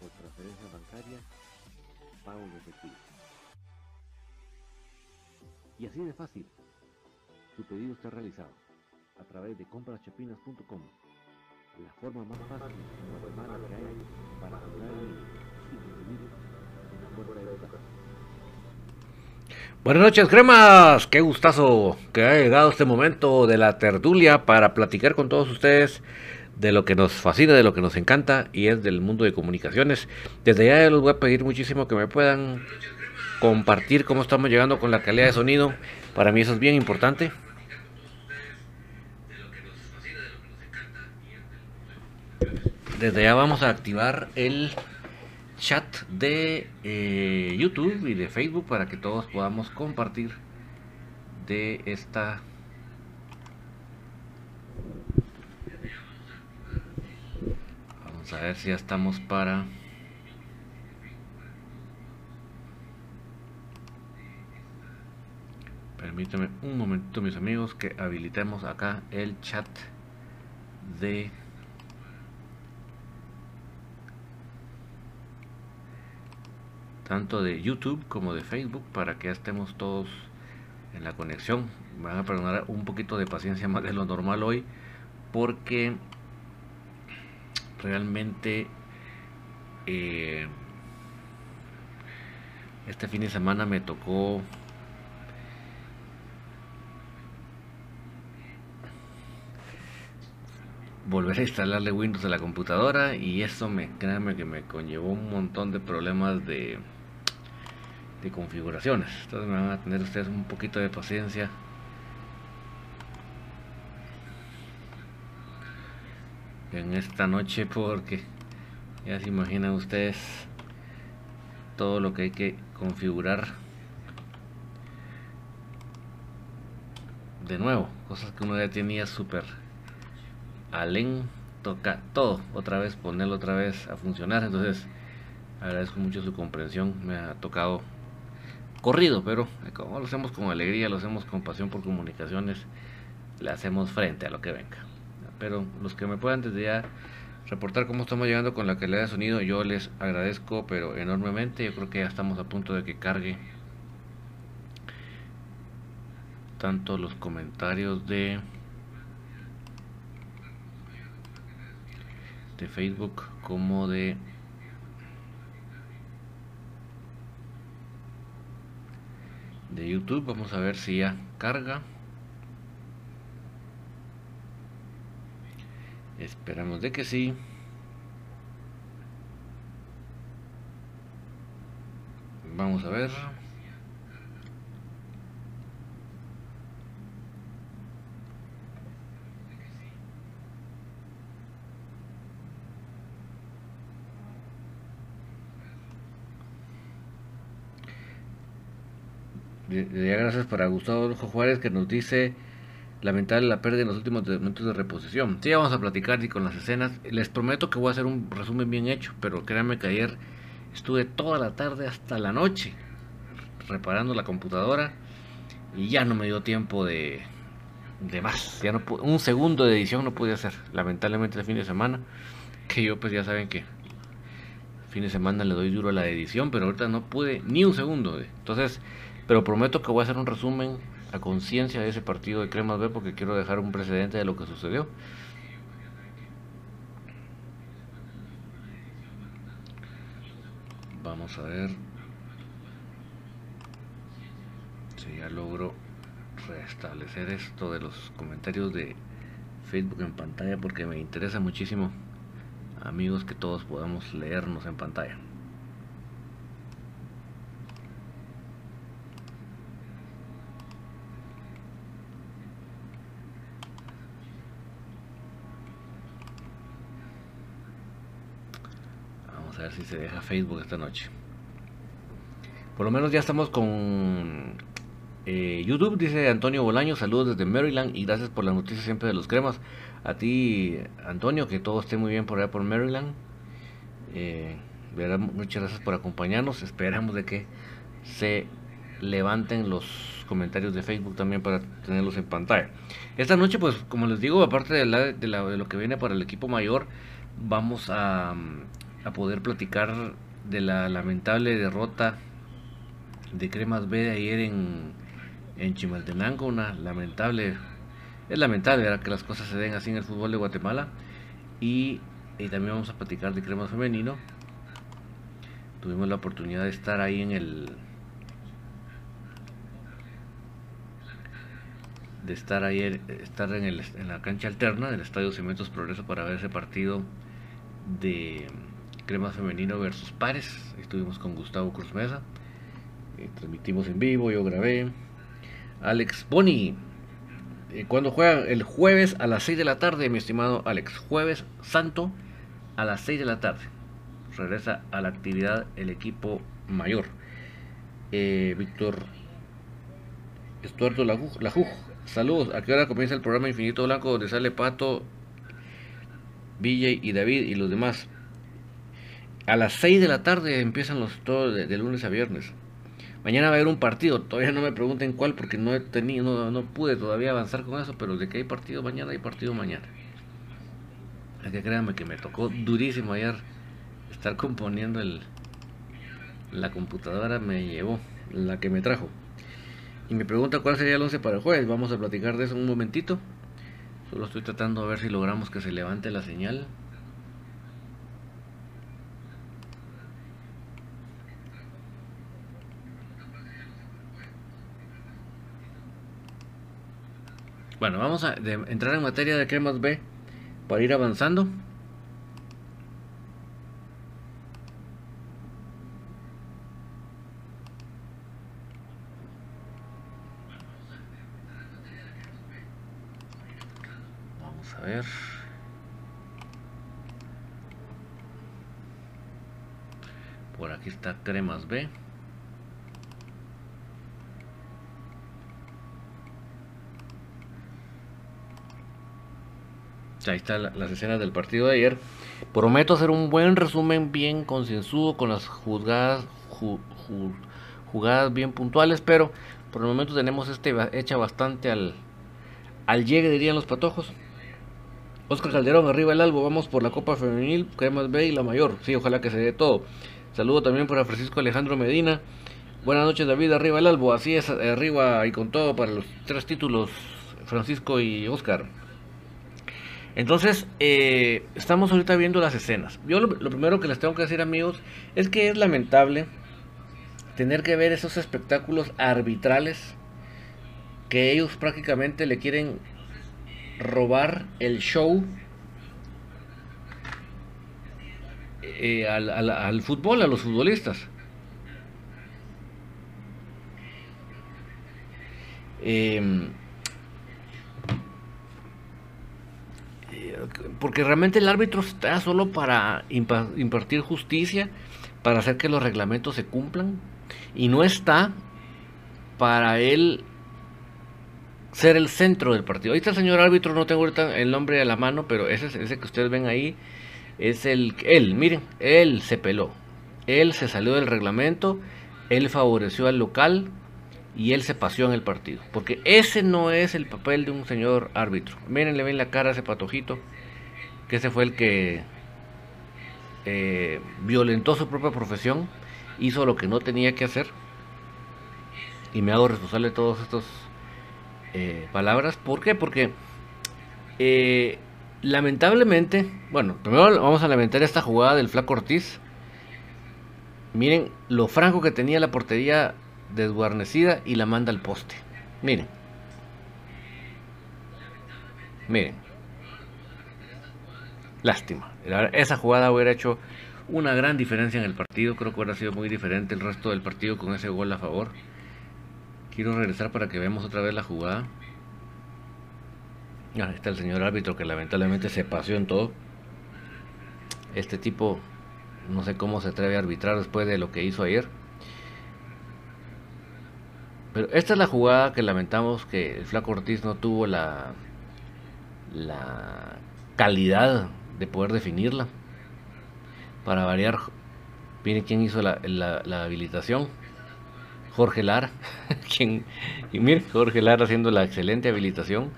por transferencia bancaria, pago de efectivo. Y así de fácil, tu pedido está realizado a través de compraschapinas.com, la forma más fácil y Guatemala que hay para comprar y recibir una puerta de. Buenas noches, cremas. Qué gustazo que haya llegado este momento de la tertulia para platicar con todos ustedes de lo que nos fascina, de lo que nos encanta y es del mundo de comunicaciones. Desde ya les voy a pedir muchísimo que me puedan compartir cómo estamos llegando con la calidad de sonido. Para mí eso es bien importante. Desde ya vamos a activar el chat de eh, YouTube y de Facebook para que todos podamos compartir de esta a ver si ya estamos para... Permítanme un momentito mis amigos que habilitemos acá el chat de... Tanto de YouTube como de Facebook para que ya estemos todos en la conexión. Me van a perdonar un poquito de paciencia más de lo normal hoy porque realmente eh, este fin de semana me tocó volver a instalarle Windows a la computadora y eso me créanme que me conllevó un montón de problemas de de configuraciones. Entonces me van a tener ustedes un poquito de paciencia en esta noche porque ya se imaginan ustedes todo lo que hay que configurar de nuevo cosas que uno ya tenía súper alen toca todo otra vez ponerlo otra vez a funcionar. Entonces agradezco mucho su comprensión me ha tocado corrido pero como lo hacemos con alegría lo hacemos con pasión por comunicaciones le hacemos frente a lo que venga pero los que me puedan desde ya reportar cómo estamos llegando con la calidad de sonido, yo les agradezco, pero enormemente. Yo creo que ya estamos a punto de que cargue tanto los comentarios de de Facebook como de de YouTube. Vamos a ver si ya carga. Esperamos de que sí. Vamos a ver. gracias para Gustavo Juárez que nos dice lamentable la pérdida en los últimos momentos de reposición. Sí, vamos a platicar y con las escenas. Les prometo que voy a hacer un resumen bien hecho, pero créanme que ayer estuve toda la tarde hasta la noche reparando la computadora y ya no me dio tiempo de, de más. Ya no un segundo de edición no pude hacer, lamentablemente el fin de semana, que yo pues ya saben que fin de semana le doy duro a la edición, pero ahorita no pude ni un segundo. Entonces, pero prometo que voy a hacer un resumen a conciencia de ese partido de Cremas B porque quiero dejar un precedente de lo que sucedió. Vamos a ver si ya logro restablecer esto de los comentarios de Facebook en pantalla porque me interesa muchísimo amigos que todos podamos leernos en pantalla. A ver si se deja Facebook esta noche. Por lo menos ya estamos con eh, YouTube, dice Antonio Bolaño, saludos desde Maryland y gracias por las noticias siempre de los cremas. A ti, Antonio, que todo esté muy bien por allá por Maryland. Eh, muchas gracias por acompañarnos. Esperamos de que se levanten los comentarios de Facebook también para tenerlos en pantalla. Esta noche, pues, como les digo, aparte de, lo que viene para el equipo mayor, vamos a, a poder platicar de la lamentable derrota de Cremas B de ayer en, en Chimaltenango, una lamentable es lamentable que las cosas se den así en el fútbol de Guatemala. Y, también vamos a platicar de crema femenino. Tuvimos la oportunidad de estar ahí en el. De estar ahí, estar en, el, en la cancha alterna del Estadio Cementos Progreso para ver ese partido de crema femenino versus pares. Estuvimos con Gustavo Cruz Mesa. Eh, transmitimos en vivo, yo grabé. Alex Boni eh, cuando juegan el jueves a las 6 de la tarde, mi estimado Alex. Jueves santo a las 6 de la tarde. Regresa a la actividad el equipo mayor. Eh, Víctor Estuardo Lajuj. Saludos. ¿A qué hora comienza el programa Infinito Blanco donde sale Pato, Villa y David y los demás? A las 6 de la tarde empiezan los todos de lunes a viernes. Mañana va a haber un partido, todavía no me pregunten cuál porque no he tenido, no, pude todavía avanzar con eso, pero de que hay partido mañana, hay partido mañana. Es que créanme que me tocó durísimo ayer estar componiendo el, la computadora me llevó, la que me trajo. Y me pregunta cuál sería el 11 para el jueves. Vamos a platicar de eso un momentito. Solo estoy tratando de ver si logramos que se levante la señal. Bueno, vamos a entrar en materia de cremas B para ir avanzando. Vamos a ver. Por aquí está cremas B. ahí están las escenas del partido de ayer. Prometo hacer un buen resumen bien concienzudo con las juzgadas, jugadas bien puntuales, pero por el momento tenemos este hecha bastante al, al llegue, dirían los patojos. Oscar Calderón, arriba el albo, vamos por la Copa Femenil, Cremas B y la mayor. Sí, ojalá que se dé todo. Saludo también para Francisco Alejandro Medina. Buenas noches David, arriba el albo, así es, arriba y con todo para los tres títulos, Francisco y Oscar. Entonces, eh, estamos ahorita viendo las escenas. Yo lo, primero que les tengo que decir, amigos, es que es lamentable tener que ver esos espectáculos arbitrales que ellos prácticamente le quieren robar el show eh, al, fútbol, a los futbolistas. Eh, porque realmente el árbitro está solo para impartir justicia, para hacer que los reglamentos se cumplan, y no está para él ser el centro del partido. Ahí está el señor árbitro, no tengo ahorita el nombre a la mano, pero ese, ese que ustedes ven ahí es el él, miren, él se peló. Él se salió del reglamento, él favoreció al local y él se paseó en el partido. Porque ese no es el papel de un señor árbitro. Miren, le ven la cara a ese patojito, que ese fue el que eh, violentó su propia profesión, hizo lo que no tenía que hacer. Y me hago responsable de todas estas eh, palabras. ¿Por qué? Porque eh, lamentablemente, bueno, primero vamos a lamentar esta jugada del Flaco Ortiz. Miren lo franco que tenía la portería desguarnecida y la manda al poste. Miren. Miren. Lástima. Esa jugada hubiera hecho una gran diferencia en el partido. Creo que hubiera sido muy diferente el resto del partido con ese gol a favor. Quiero regresar para que veamos otra vez la jugada. Ahí está el señor árbitro que lamentablemente se paseó en todo. Este tipo no sé cómo se atreve a arbitrar después de lo que hizo ayer. Pero esta es la jugada que lamentamos que el Flaco Ortiz no tuvo la, la calidad de poder definirla. Para variar, miren quién hizo la, habilitación. Jorge Lara. quien, y miren, Jorge Lara haciendo la excelente habilitación.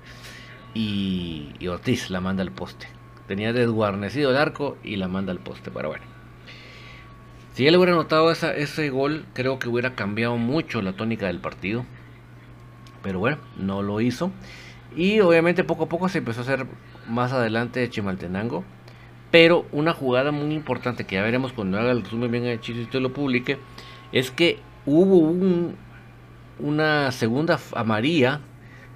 Y, y, Ortiz la manda al poste. Tenía desguarnecido el arco y la manda al poste. Pero bueno. Si él hubiera notado ese gol, creo que hubiera cambiado mucho la tónica del partido. Pero bueno, no lo hizo. Y obviamente poco a poco se empezó a hacer más adelante de Chimaltenango. Pero una jugada muy importante que ya veremos cuando haga el resumen bien hecho y usted lo publique. Es que hubo un, una segunda amarilla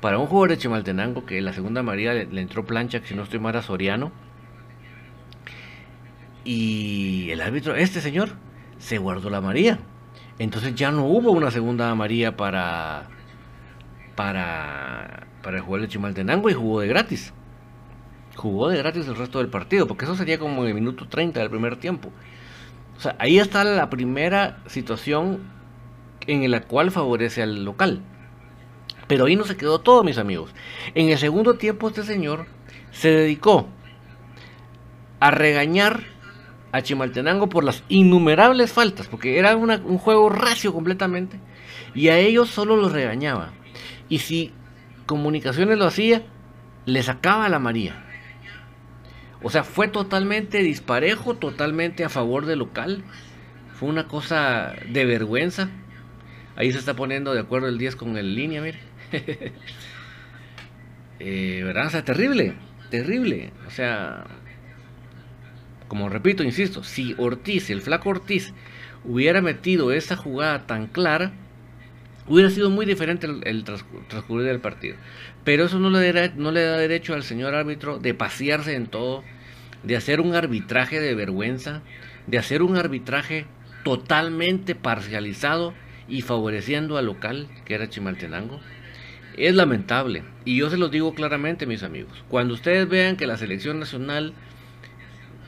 para un jugador de Chimaltenango. Que la segunda amarilla le, entró plancha, que si no estoy mal a Soriano. Y el árbitro, este señor, se guardó la amarilla. Entonces ya no hubo una segunda amarilla para para para el jugador de Chimaltenango y jugó de gratis. Jugó de gratis el resto del partido, porque eso sería como en el minuto 30 del primer tiempo. O sea, ahí está la primera situación en la cual favorece al local. Pero ahí no se quedó todo, mis amigos. En el segundo tiempo este señor se dedicó a regañar a Chimaltenango por las innumerables faltas, porque era un juego racio completamente, y a ellos solo los regañaba. Y si Comunicaciones lo hacía, le sacaba la María. O sea, fue totalmente disparejo, totalmente a favor del local. Fue una cosa de vergüenza. Ahí se está poniendo de acuerdo el 10 con el línea, mire. eh, ¿Verdad? O sea, terrible, terrible. O sea, como repito, insisto, si Ortiz, el flaco Ortiz, hubiera metido esa jugada tan clara, hubiera sido muy diferente el, transcurrir del partido. Pero eso no le, no le da derecho al señor árbitro de pasearse en todo, de hacer un arbitraje de vergüenza, de hacer un arbitraje totalmente parcializado y favoreciendo al local, que era Chimaltenango. Es lamentable. Y yo se los digo claramente, mis amigos. Cuando ustedes vean que la selección nacional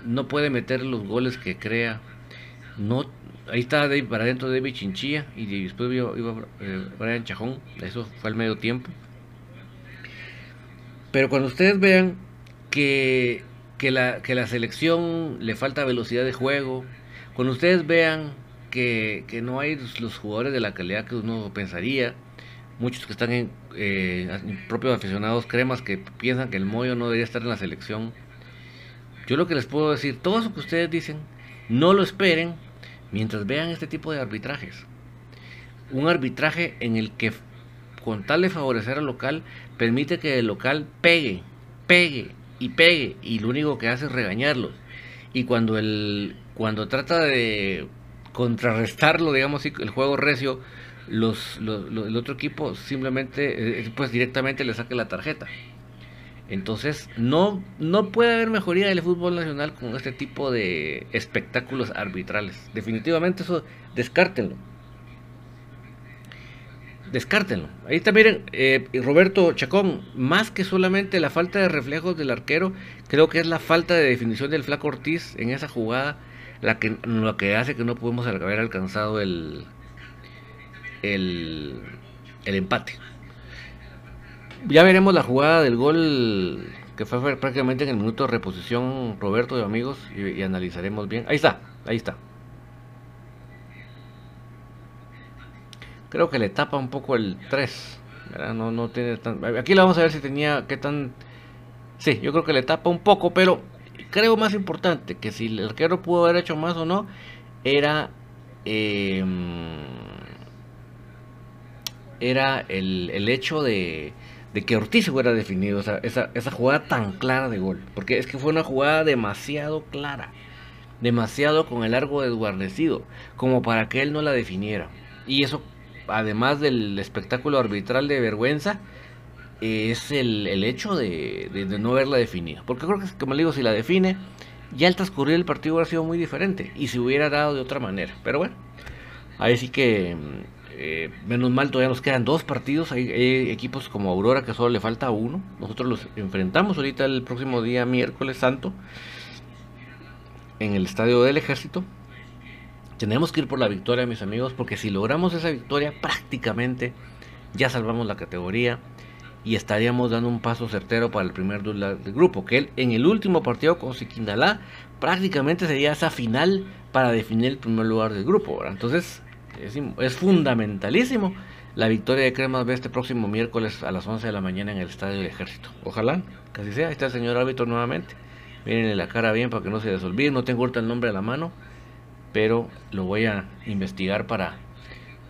no puede meter los goles que crea. No, ahí está para adentro David Chinchilla y después iba, eh, Brian Chajón. Eso fue al medio tiempo. Pero cuando ustedes vean que, que, la, que la selección le falta velocidad de juego, cuando ustedes vean que, que no hay los, jugadores de la calidad que uno pensaría, muchos que están en eh, propios aficionados cremas que piensan que el Moyo no debería estar en la selección yo lo que les puedo decir, todo eso que ustedes dicen, no lo esperen mientras vean este tipo de arbitrajes. Un arbitraje en el que, con tal de favorecer al local, permite que el local pegue, pegue y pegue, y lo único que hace es regañarlos. Y cuando, el, cuando trata de contrarrestarlo, digamos, el juego recio, los, el otro equipo simplemente, eh, pues directamente le saque la tarjeta. Entonces, no, no puede haber mejoría del fútbol nacional con este tipo de espectáculos arbitrales. Definitivamente eso, descártenlo. Descártenlo. Ahí miren, eh, Roberto Chacón, más que solamente la falta de reflejos del arquero, creo que es la falta de definición del Flaco Ortiz en esa jugada la que, lo que hace que no podemos haber alcanzado el, el, el empate. Ya veremos la jugada del gol que fue prácticamente en el minuto de reposición Roberto de amigos y, analizaremos bien. Ahí está, ahí está. Creo que le tapa un poco el 3. No, no tiene. Aquí la vamos a ver si tenía qué tan... Sí, yo creo que le tapa un poco, pero creo más importante que si el arquero pudo haber hecho más o no, era... Em, era el, el hecho de de que Ortiz hubiera definido esa, esa, jugada tan clara de gol. Porque es que fue una jugada demasiado clara. Demasiado con el largo desguarnecido. Como para que él no la definiera. Y eso, además del espectáculo arbitral de vergüenza, es el, hecho de, no haberla definido. Porque creo que, como le digo, si la define, ya el transcurrir del partido hubiera sido muy diferente. Y se hubiera dado de otra manera. Pero bueno, ahí sí que eh, menos mal, todavía nos quedan dos partidos. Hay, equipos como Aurora que solo le falta uno. Nosotros los enfrentamos ahorita el próximo día, miércoles santo, en el estadio del Ejército. Tenemos que ir por la victoria, mis amigos, porque si logramos esa victoria, prácticamente ya salvamos la categoría y estaríamos dando un paso certero para el primer del grupo. Que él, en el último partido con Siquindalá, prácticamente sería esa final para definir el primer lugar del grupo. Entonces, es, fundamentalísimo la victoria de Cremas B este próximo miércoles a las 11 de la mañana en el Estadio del Ejército. Ojalá, casi sea. Ahí está el señor árbitro nuevamente. Miren la cara bien para que no se desolvide. No tengo ahorita el nombre a la mano, pero lo voy a investigar para,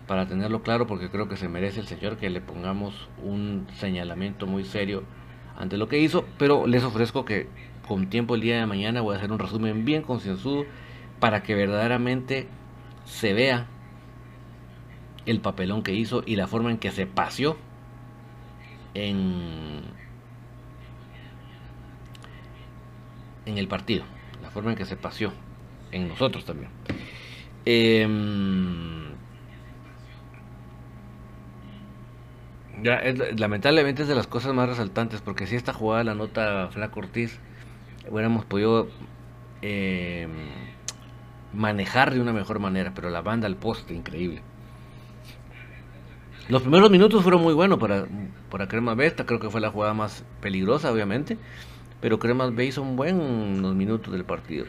para tenerlo claro porque creo que se merece el señor que le pongamos un señalamiento muy serio ante lo que hizo. Pero les ofrezco que con tiempo el día de mañana voy a hacer un resumen bien concienzudo para que verdaderamente se vea el papelón que hizo y la forma en que se paseó en, en el partido, la forma en que se paseó en nosotros también. Em, ya, lamentablemente es de las cosas más resaltantes porque si esta jugada la nota Flaco Ortiz hubiéramos podido em, manejar de una mejor manera, pero la banda al poste, increíble. Los primeros minutos fueron muy buenos para, para Cremas B. Esta creo que fue la jugada más peligrosa, obviamente. Pero Cremas B hizo un buen minutos del partido.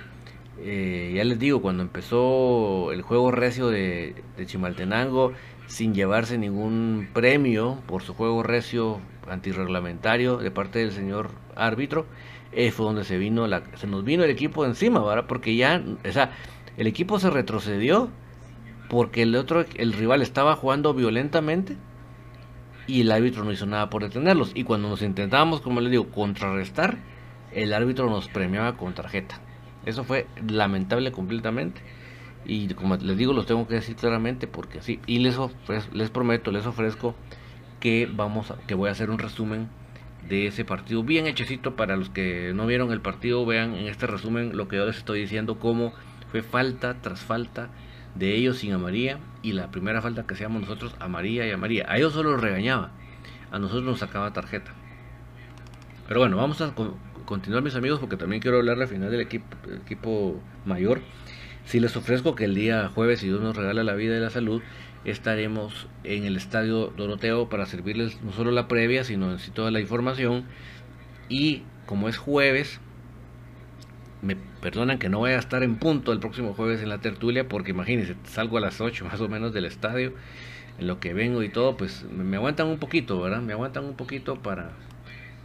Eh, ya les digo, cuando empezó el juego recio de, Chimaltenango, sin llevarse ningún premio por su juego recio antirreglamentario de parte del señor árbitro, eh, fue donde se vino la, se nos vino el equipo encima, ¿verdad? Porque ya, o sea, el equipo se retrocedió porque el otro, el rival estaba jugando violentamente y el árbitro no hizo nada por detenerlos. Y cuando nos intentábamos, como les digo, contrarrestar, el árbitro nos premiaba con tarjeta. Eso fue lamentable completamente. Y como les digo, los tengo que decir claramente porque sí. Y les, les prometo, les ofrezco que vamos que voy a hacer un resumen de ese partido bien hechecito para los que no vieron el partido vean en este resumen lo que yo les estoy diciendo cómo fue falta tras falta de ellos sin a María y la primera falta que hacíamos nosotros a María y a María. A ellos solo los regañaba, a nosotros nos sacaba tarjeta. Pero bueno, vamos a continuar mis amigos porque también quiero hablar al final del equipo, equipo mayor. Si les ofrezco que el día jueves, si Dios nos regala la vida y la salud, estaremos en el estadio Doroteo para servirles no solo la previa, sino toda la información. Y como es jueves, me perdonan que no voy a estar en punto el próximo jueves en la tertulia, porque imagínense, salgo a las 8 más o menos del estadio, en lo que vengo y todo, pues me aguantan un poquito, ¿verdad? Me aguantan un poquito para,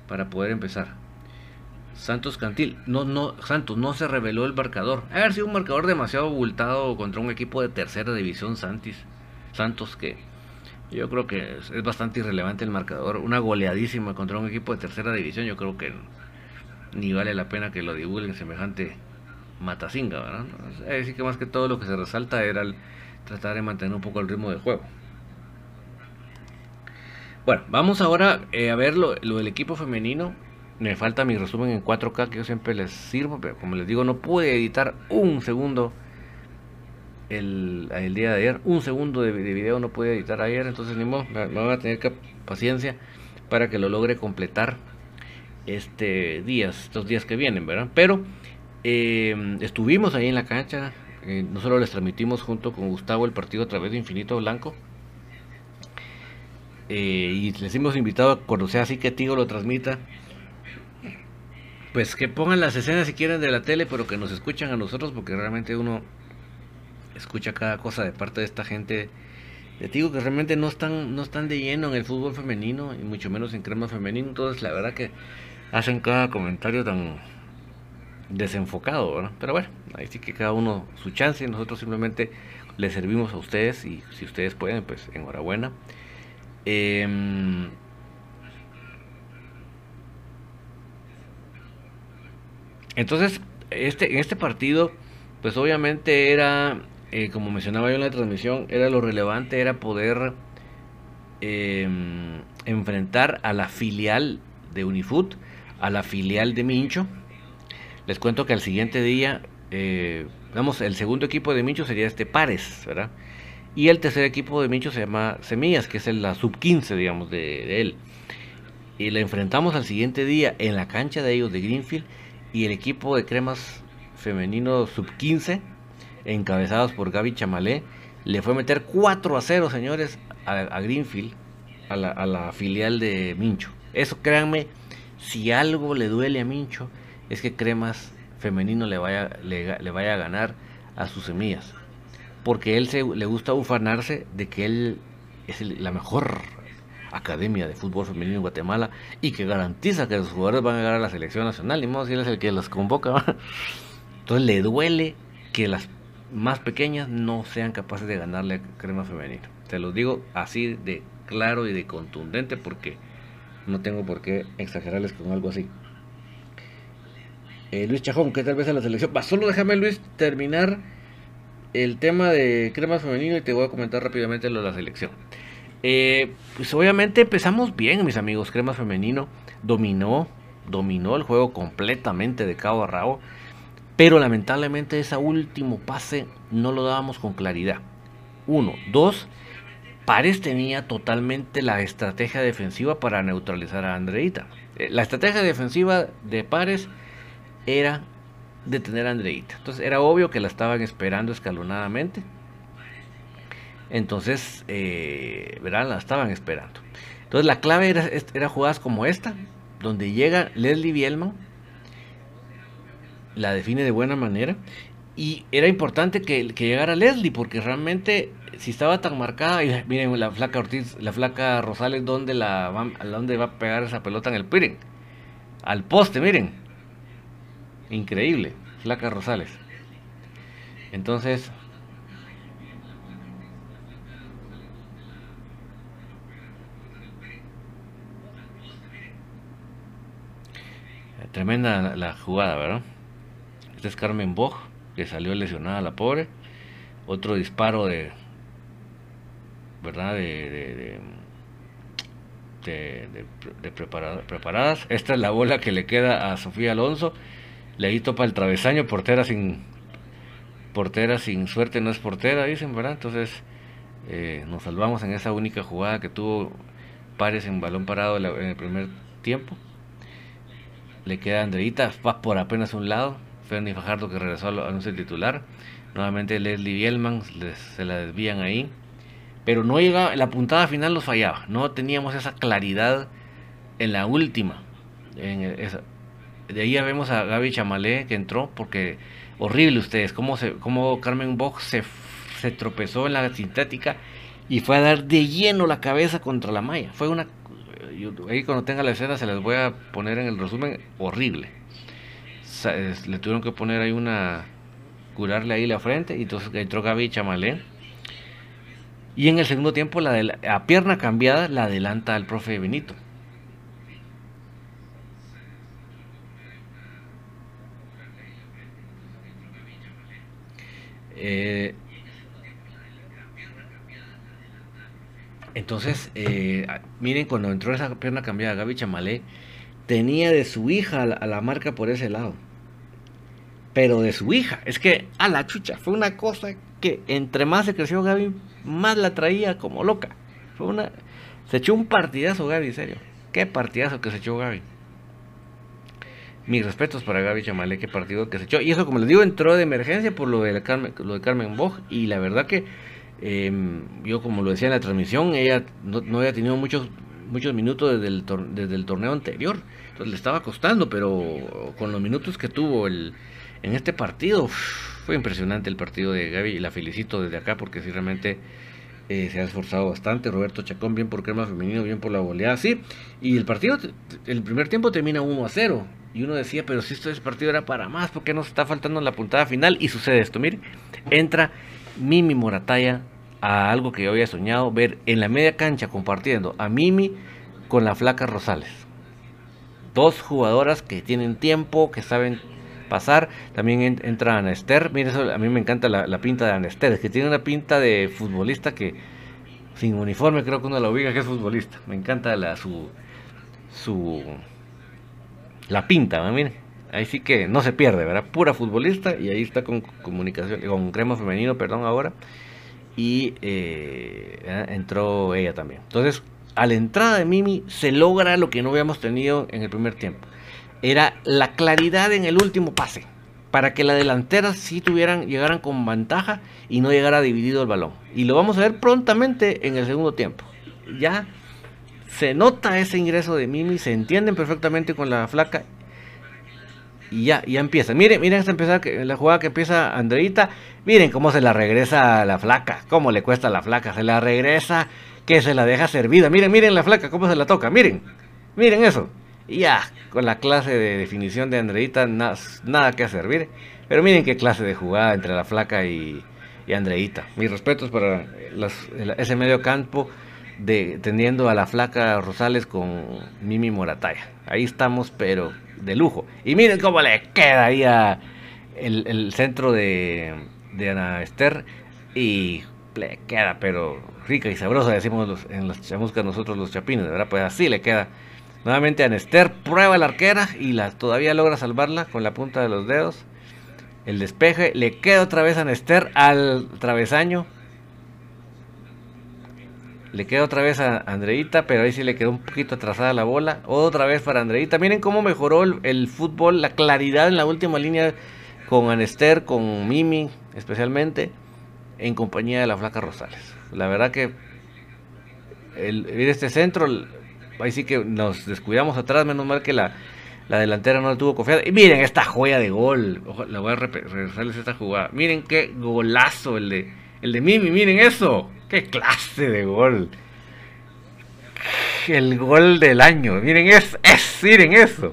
para poder empezar. Santos Cantil, no, no, Santos, no se reveló el marcador. Ha haber sido un marcador demasiado abultado contra un equipo de tercera división, Santis. Santos, que yo creo que es, es bastante irrelevante el marcador. Una goleadísima contra un equipo de tercera división, yo creo que ni vale la pena que lo divulguen semejante matacinga, ¿verdad? Es decir, que más que todo lo que se resalta era tratar de mantener un poco el ritmo de juego. Bueno, vamos ahora eh, a ver lo, del equipo femenino. Me falta mi resumen en 4K que yo siempre les sirvo, pero como les digo, no pude editar un segundo el, día de ayer. Un segundo de, video no pude editar ayer, entonces ni modo, me, me voy a tener que paciencia para que lo logre completar este días, estos días que vienen, ¿verdad? Pero eh, estuvimos ahí en la cancha, eh, nosotros les transmitimos junto con Gustavo el partido a través de Infinito Blanco. eh, y les hemos invitado cuando sea así que Tigo lo transmita. Pues que pongan las escenas si quieren de la tele, pero que nos escuchan a nosotros, porque realmente uno escucha cada cosa de parte de esta gente. Te digo que realmente no están, no están de lleno en el fútbol femenino, y mucho menos en crema femenino. Entonces, la verdad que hacen cada comentario tan desenfocado, ¿verdad? Pero bueno, ahí sí que cada uno su chance. Nosotros simplemente les servimos a ustedes y si ustedes pueden, pues enhorabuena. Em, entonces, este, en este partido, pues obviamente era, eh, como mencionaba yo en la transmisión, era lo relevante, era poder em, enfrentar a la filial de Unifoot, a la filial de Mincho. Les cuento que al siguiente día, eh, vamos, el segundo equipo de Mincho sería este Pares, ¿verdad? Y el tercer equipo de Mincho se llama Semillas, que es la sub 15, digamos, de, él. Y le enfrentamos al siguiente día en la cancha de ellos de Greenfield. Y el equipo de cremas femenino sub 15, encabezados por Gaby Chamalé, le fue a meter 4 a 0, señores, a, Greenfield, a la, filial de Mincho. Eso créanme, si algo le duele a Mincho, es que cremas femenino le vaya, le vaya a ganar a sus semillas porque él le gusta ufanarse de que él es la mejor academia de fútbol femenino en Guatemala y que garantiza que los jugadores van a llegar a la selección nacional y más si él es el que los convoca. Entonces le duele que las más pequeñas no sean capaces de ganarle a crema femenino. Te lo digo así de claro y de contundente porque no tengo por qué exagerarles con algo así. Eh, Luis Chajón, ¿qué tal vez a la selección? Va, solo déjame Luis terminar el tema de crema femenino y te voy a comentar rápidamente lo de la selección. Eh, pues obviamente empezamos bien, mis amigos. Crema femenino dominó, dominó el juego completamente de cabo a rabo. Pero lamentablemente ese último pase no lo dábamos con claridad. Uno. Dos. Pares tenía totalmente la estrategia defensiva para neutralizar a Andreita. Eh, la estrategia defensiva de Pares era detener a Andreita. Entonces era obvio que la estaban esperando escalonadamente. Entonces, eh, ¿verdad? La estaban esperando. Entonces la clave era, era jugadas como esta, donde llega Leslie Bielman, la define de buena manera. Y era importante que, llegara Leslie, porque realmente si estaba tan marcada, y miren la flaca Ortiz, la flaca Rosales, ¿dónde, la va, ¿dónde va a pegar esa pelota en el piren? Al poste, miren. Increíble, Flaca Rosales. Entonces, tremenda la jugada, ¿verdad? Este es Carmen Bog, que salió lesionada la pobre. Otro disparo de, ¿verdad? De, de, de, preparadas. Esta es la bola que le queda a Sofía Alonso Leíto para el travesaño, portera sin portera sin suerte no es portera, dicen, ¿verdad? Entonces eh, nos salvamos en esa única jugada que tuvo Pares en balón parado en el primer tiempo. Le queda Andreita, va por apenas un lado. Ferni Fajardo que regresó al anuncio titular. Nuevamente Leslie Bielman se la desvían ahí. Pero no llega, la puntada final los fallaba. No teníamos esa claridad en la última. En esa, de ahí ya vemos a Gaby Chamalé que entró porque horrible ustedes, cómo, se, cómo Carmen Box se, se tropezó en la sintética y fue a dar de lleno la cabeza contra la malla. Fue una... ahí cuando tenga la escena se les voy a poner en el resumen horrible. Le tuvieron que poner ahí una... curarle ahí la frente y entonces entró Gaby Chamalé. Y en el segundo tiempo la de a pierna cambiada la adelanta al profe Benito. Eh, entonces, eh, miren, cuando entró esa pierna cambiada, Gaby Chamalé tenía de su hija a la, marca por ese lado. Pero de su hija, es que a la chucha, fue una cosa que entre más se creció Gaby, más la traía como loca. Fue una. Se echó un partidazo Gaby, en serio. Qué partidazo que se echó Gaby. Mis respetos para Gaby Chamalé, qué partido que se echó. Y eso, como les digo, entró de emergencia por lo de, Carmen, lo de Carmen Bog. Y la verdad que Em, yo como lo decía en la transmisión, ella no, no había tenido muchos muchos minutos desde el, desde el torneo anterior. Entonces le estaba costando, pero con los minutos que tuvo el, en este partido, fue impresionante el partido de Gaby y la felicito desde acá porque sí realmente eh, se ha esforzado bastante. Roberto Chacón, bien por crema femenino, bien por la goleada, sí. Y el partido, el primer tiempo termina 1 a 0. Y uno decía, pero si este partido era para más, ¿por qué nos está faltando la puntada final? Y sucede esto, mire, entra Mimi Morataya a algo que yo había soñado, ver en la media cancha compartiendo a Mimi con la flaca Rosales. Dos jugadoras que tienen tiempo, que saben pasar. También entra Ana Esther. Mire, a mí me encanta la, pinta de Ana Esther, que tiene una pinta de futbolista que sin uniforme creo que uno la ubica que es futbolista. Me encanta la su su la pinta, mire. Ahí sí que no se pierde, ¿verdad? Pura futbolista y ahí está con comunicación, con crema femenino, perdón, ahora. Y eh, entró ella también. Entonces, a la entrada de Mimi se logra lo que no habíamos tenido en el primer tiempo era la claridad en el último pase, para que la delantera sí tuvieran, llegaran con ventaja y no llegara dividido el balón. Y lo vamos a ver prontamente en el segundo tiempo. Ya se nota ese ingreso de Mimi, se entienden perfectamente con la flaca y ya, ya empieza. Miren, miren esta empezada, la jugada que empieza Andreita. Miren cómo se la regresa a la flaca. Cómo le cuesta a la flaca. Se la regresa, que se la deja servida. Miren, miren la flaca, cómo se la toca. Miren, miren eso. Ya, con la clase de definición de Andreita, nada que hacer, Pero miren qué clase de jugada entre la flaca y, y Andreita. Mis respetos para ese medio campo de, tendiendo a la flaca Rosales con Mimi Morataya. Ahí estamos, pero de lujo. Y miren cómo le queda ahí a el, centro de, de, Ana Esther. Y le queda, pero rica y sabrosa, decimos en los chamuscas nosotros los chapines, ¿verdad? Pues así le queda Nuevamente Anester prueba la arquera y la, todavía logra salvarla con la punta de los dedos. El despeje le queda otra vez a Anester al travesaño. Le queda otra vez a Andreita, pero ahí sí le quedó un poquito atrasada la bola. Otra vez para Andreita. Miren cómo mejoró el, fútbol, la claridad en la última línea con Anester, con Mimi especialmente, en compañía de la Flaca Rosales. La verdad que el, este centro ahí sí que nos descuidamos atrás, menos mal que la, delantera no la tuvo confianza. Y miren esta joya de gol. la voy a regresarles esta jugada. Miren qué golazo el de, el de Mimi. Miren eso. Qué clase de gol. El gol del año. Miren, es, es miren eso.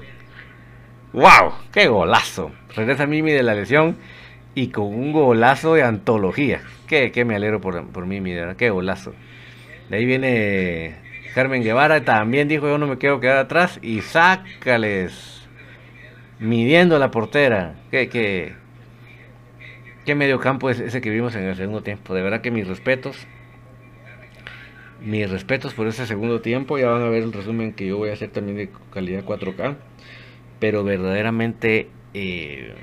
¡Wow! ¡Qué golazo! Regresa Mimi de la lesión y con un golazo de antología. Qué, me alegro por, por Mimi, verdad. Qué golazo. De ahí viene Carmen Guevara también dijo yo no me quiero quedar atrás y sácales midiendo la portera. ¿Qué, qué, qué medio campo es ese que vimos en el segundo tiempo? De verdad que mis respetos. Mis respetos por ese segundo tiempo. Ya van a ver el resumen que yo voy a hacer también de calidad 4K. Pero verdaderamente eh,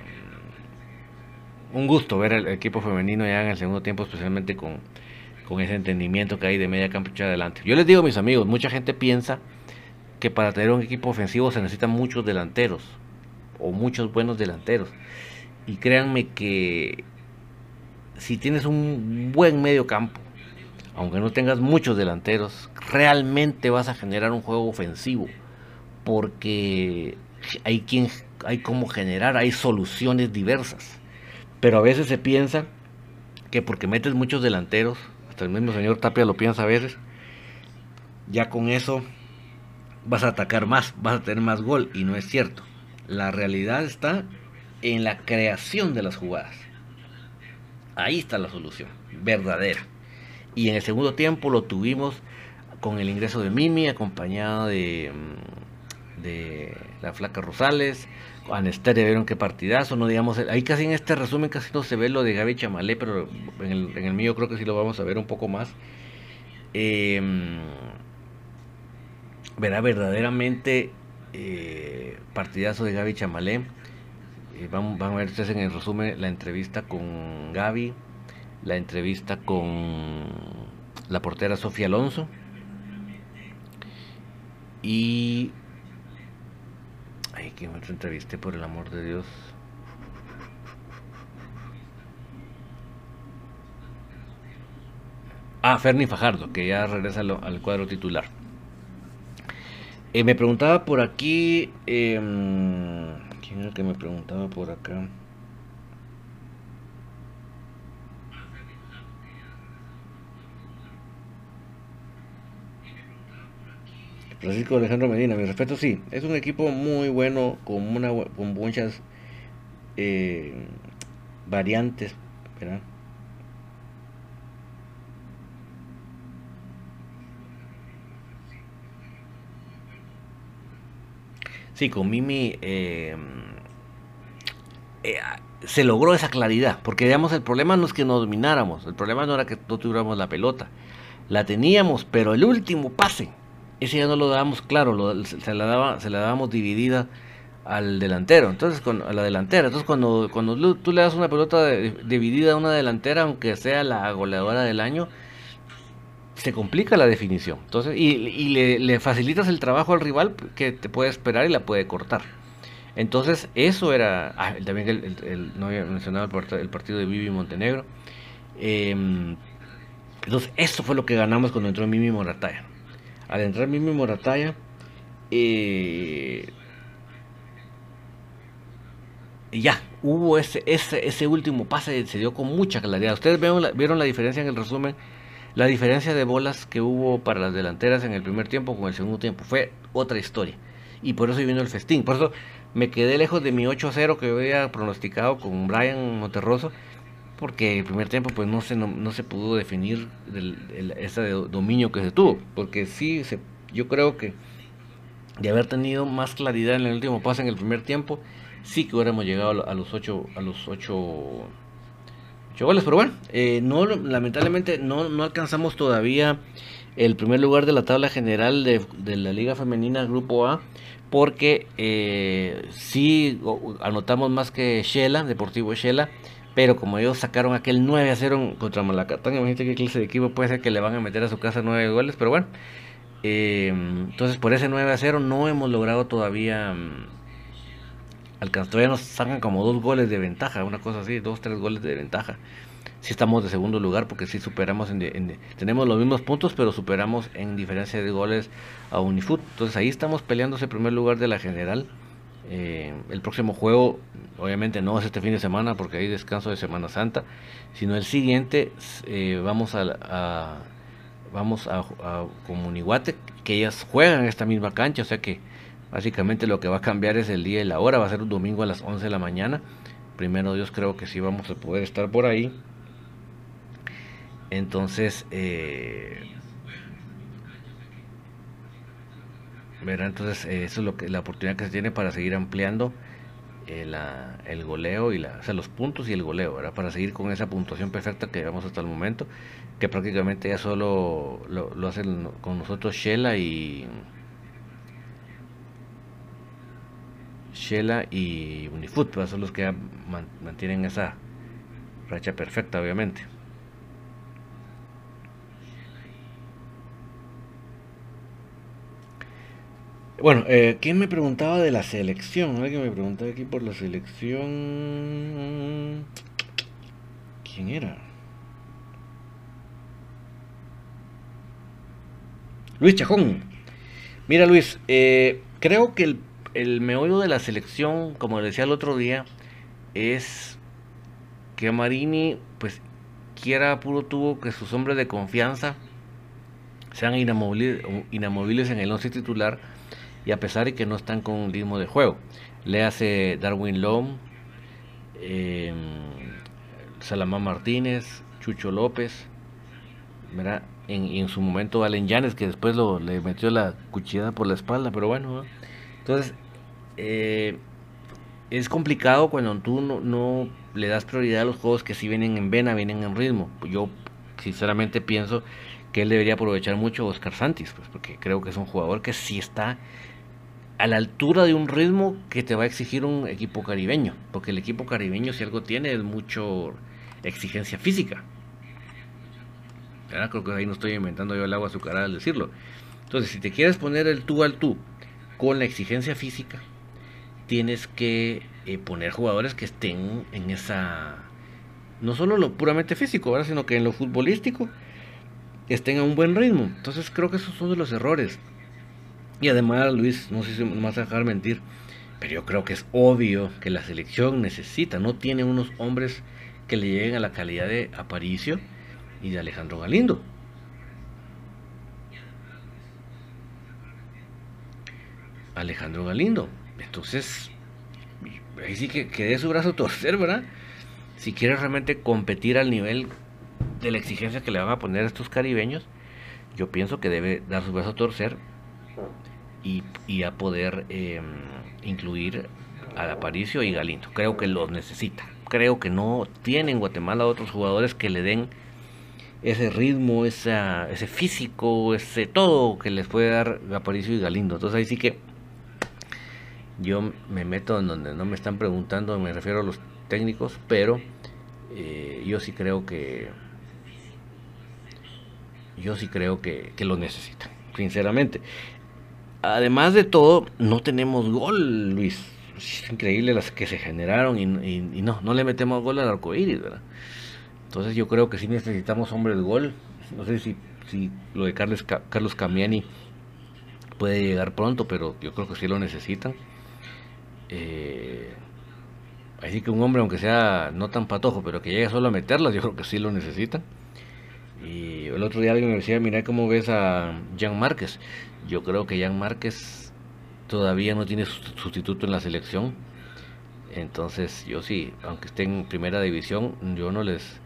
un gusto ver al equipo femenino ya en el segundo tiempo, especialmente con con ese entendimiento que hay de media cancha adelante. Yo les digo, mis amigos, mucha gente piensa que para tener un equipo ofensivo se necesitan muchos delanteros o muchos buenos delanteros. Y créanme que si tienes un buen medio campo, aunque no tengas muchos delanteros, realmente vas a generar un juego ofensivo. Porque hay quien hay cómo generar, hay soluciones diversas. Pero a veces se piensa que porque metes muchos delanteros hasta el mismo señor Tapia lo piensa a veces, ya con eso vas a atacar más, vas a tener más gol y no es cierto. La realidad está en la creación de las jugadas. Ahí está la solución, verdadera. Y en el segundo tiempo lo tuvimos con el ingreso de Mimi, acompañado de, mm, de la Flaca Rosales, Anesteria vieron qué partidazo, no digamos, ahí casi en este resumen casi no se ve lo de Gaby Chamalé, pero en el, mío creo que sí lo vamos a ver un poco más. Em, verá verdaderamente eh, partidazo de Gaby Chamalé. Eh, vamos, a ver ustedes en el resumen la entrevista con Gaby, la entrevista con la portera Sofía Alonso. Y Ay, que me entrevisté por el amor de Dios. Ah, Ferni Fajardo, que ya regresa al, cuadro titular. Eh, me preguntaba por aquí. Em, ¿Quién era el que me preguntaba por acá? Francisco Alejandro Medina, mi respeto, sí, es un equipo muy bueno, con, muchas eh, variantes. Sí, con Mimi eh, eh, se logró esa claridad, porque digamos el problema no es que no domináramos, el problema no era que no tuviéramos la pelota, la teníamos, pero el último pase, ese ya no lo dábamos claro, se, la daba, se la dábamos dividida al delantero, entonces con, a la delantera. Entonces cuando, cuando tú le das una pelota dividida a una delantera, aunque sea la goleadora del año, se complica la definición. Entonces, y, le, facilitas el trabajo al rival que te puede esperar y la puede cortar. Entonces, eso era. Ah, también el, no había mencionado el, partido de Vivi Montenegro. Em, entonces, eso fue lo que ganamos cuando entró Mimi Morataya al entrar Mimi Morataya, eh, ya, hubo ese, ese, ese último pase, se dio con mucha claridad. Ustedes vieron la, vieron la diferencia en el resumen, la diferencia de bolas que hubo para las delanteras en el primer tiempo con el segundo tiempo. Fue otra historia. Y por eso vino el festín. Por eso me quedé lejos de mi 8-0 que había pronosticado con Brian Monterroso porque el primer tiempo pues no se, no, se pudo definir ese dominio que se tuvo, porque sí, se, yo creo que de haber tenido más claridad en el último pase en el primer tiempo, sí que hubiéramos llegado a los ocho, a los ocho, goles, pero bueno, eh, no, lamentablemente no, no alcanzamos todavía el primer lugar de la tabla general de, la Liga Femenina Grupo A, porque eh, sí anotamos más que Shela, Deportivo Shela, pero como ellos sacaron aquel 9 a 0 contra Malacatán, imagínate qué clase de equipo puede ser que le van a meter a su casa 9 goles. Pero bueno, em, entonces por ese 9 a 0 no hemos logrado todavía um, alcanzar. Todavía nos sacan como dos goles de ventaja, una cosa así, dos, tres goles de ventaja. Si estamos de segundo lugar porque si superamos, en, tenemos los mismos puntos, pero superamos en diferencia de goles a Unifoot. Entonces ahí estamos peleando ese primer lugar de la general. Eh, el próximo juego, obviamente no es este fin de semana porque hay descanso de Semana Santa, sino el siguiente eh, vamos a, vamos a, a Comunihuate, que ellas juegan en esta misma cancha, o sea que básicamente lo que va a cambiar es el día y la hora, va a ser un domingo a las 11 de la mañana. Primero Dios creo que sí vamos a poder estar por ahí. Entonces, eh, Entonces, eh, eso es lo que la oportunidad que se tiene para seguir ampliando eh, el goleo y la, o sea, los puntos y el goleo, ¿verdad? Para seguir con esa puntuación perfecta que llevamos hasta el momento, que prácticamente ya solo lo, hacen con nosotros Shela y Shela y Unifoot, son los que mantienen esa racha perfecta, obviamente. Bueno, eh, ¿quién me preguntaba de la selección? Alguien me preguntaba aquí por la selección. ¿Quién era? Luis Chajón. Mira Luis, eh, creo que el, el meollo de la selección, como decía el otro día, es que Marini, pues, quiera puro tuvo que sus hombres de confianza sean inamovibles en el once titular y a pesar de que no están con un ritmo de juego. Le hace Darwin Lom, eh, Salamán Martínez, Chucho López, En, en, su momento Valen Llanes, que después lo, le metió la cuchillada por la espalda, pero bueno, entonces eh, es complicado cuando tú no, no, le das prioridad a los juegos que sí vienen en vena, vienen en ritmo. Yo sinceramente pienso que él debería aprovechar mucho a Oscar Santis, pues, porque creo que es un jugador que sí está a la altura de un ritmo que te va a exigir un equipo caribeño, porque el equipo caribeño si algo tiene es mucho exigencia física. Creo que ahí no estoy inventando yo el agua azucarada al decirlo. Entonces, si te quieres poner el tú al tú con la exigencia física, tienes que eh, poner jugadores que estén en esa, no solo lo puramente físico, sino que en lo futbolístico estén a un buen ritmo. Entonces creo que esos son de los errores. Y además, Luis, no sé si me vas a dejar mentir, pero yo creo que es obvio que la selección necesita, no tiene unos hombres que le lleguen a la calidad de Aparicio y de Alejandro Galindo. Alejandro Galindo. Entonces, ahí sí que, que dé su brazo a torcer, ¿verdad? Si quiere realmente competir al nivel de la exigencia que le van a poner a estos caribeños, yo pienso que debe dar su brazo a torcer y, a poder em, incluir a Aparicio y Galindo. Creo que los necesita. Creo que no tiene en Guatemala otros jugadores que le den ese ritmo, esa, ese físico, ese todo que les puede dar Aparicio y Galindo. Entonces ahí sí que yo me meto en donde no me están preguntando, me refiero a los técnicos, pero eh, yo sí creo que yo sí creo que, que lo necesitan, sinceramente además de todo, no tenemos gol, Luis. Es increíble las que se generaron y, no, no le metemos gol al arcoíris, ¿verdad? Entonces yo creo que sí necesitamos hombres gol. No sé si, si lo de Carlos, Camiani puede llegar pronto, pero yo creo que sí lo necesitan. Eh, así que un hombre, aunque sea no tan patojo, pero que llegue solo a meterlas, yo creo que sí lo necesitan. Y el otro día alguien me decía, mira cómo ves a Jean Márquez. Yo creo que Jan Márquez todavía no tiene sustituto en la selección. Entonces yo sí, aunque esté en primera división, yo no les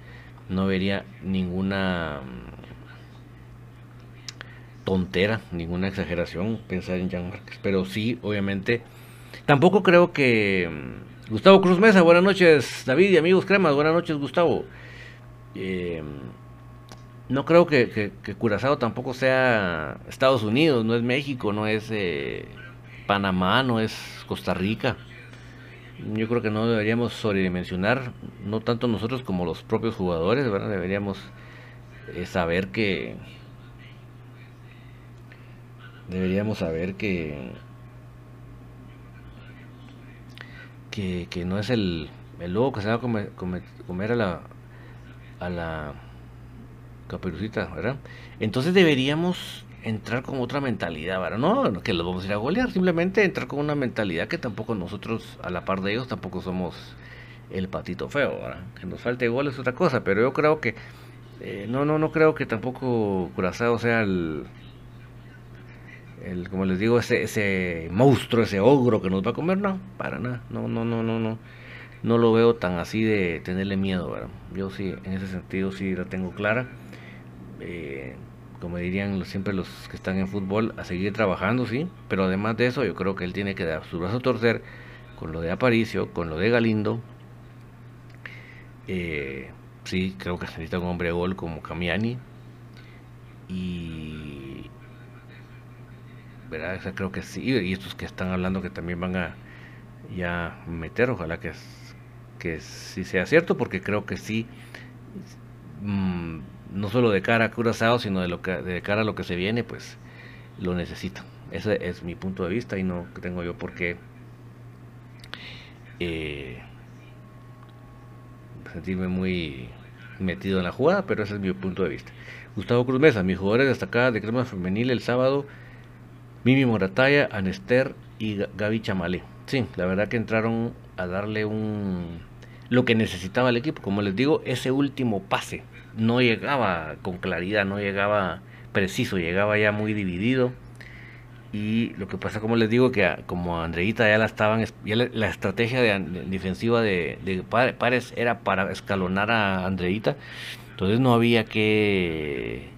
no vería ninguna mm, tontera, ninguna exageración pensar en Jan Márquez. Pero sí, obviamente, tampoco creo que... Mm, Gustavo Cruz Mesa, buenas noches David y amigos cremas, buenas noches Gustavo. Eh, no creo que, Curazao tampoco sea Estados Unidos, no es México, no es eh, Panamá, no es Costa Rica. Yo creo que no deberíamos sobredimensionar, no tanto nosotros como los propios jugadores, ¿verdad? Deberíamos eh, saber que... Deberíamos saber que... Que, que no es el, el lobo que se va a comer, comer a la... A la Caperucita, ¿verdad? Entonces deberíamos entrar con otra mentalidad, ¿verdad? No, que los vamos a ir a golear, simplemente entrar con una mentalidad que tampoco nosotros, a la par de ellos, tampoco somos el patito feo, ¿verdad? Que nos falte gol es otra cosa, pero yo creo que, eh, no, no, no creo que tampoco Curazao sea el, el como les digo, ese, ese monstruo, ese ogro que nos va a comer, no, para nada, no, no, no, no, no no lo veo tan así de tenerle miedo, ¿verdad? Yo sí, en ese sentido sí la tengo clara. Eh, como dirían siempre los que están en fútbol, a seguir trabajando, sí, pero además de eso yo creo que él tiene que dar su brazo a torcer con lo de Aparicio, con lo de Galindo. Eh, sí, creo que necesita un hombre gol como Camiani. Y... ¿Verdad? creo que sí. Y estos que están hablando que también van a ya meter, ojalá que, que sí sea cierto, porque creo que sí. Mm, no solo de cara a Curazao, sino de, lo que, de cara a lo que se viene, pues lo necesito. Ese es mi punto de vista y no tengo yo por qué eh, sentirme muy metido en la jugada, pero ese es mi punto de vista. Gustavo Cruz Mesa, mis jugadores destacadas de crema femenil el sábado, Mimi Morataya, Anester y Gaby Chamalé. Sí, la verdad que entraron a darle un lo que necesitaba el equipo, como les digo, ese último pase no llegaba con claridad, no llegaba preciso, llegaba ya muy dividido. Y lo que pasa, como les digo, que como Andreita ya la estaban, ya la, estrategia de, defensiva de, de Pares era para escalonar a Andreita, entonces no había que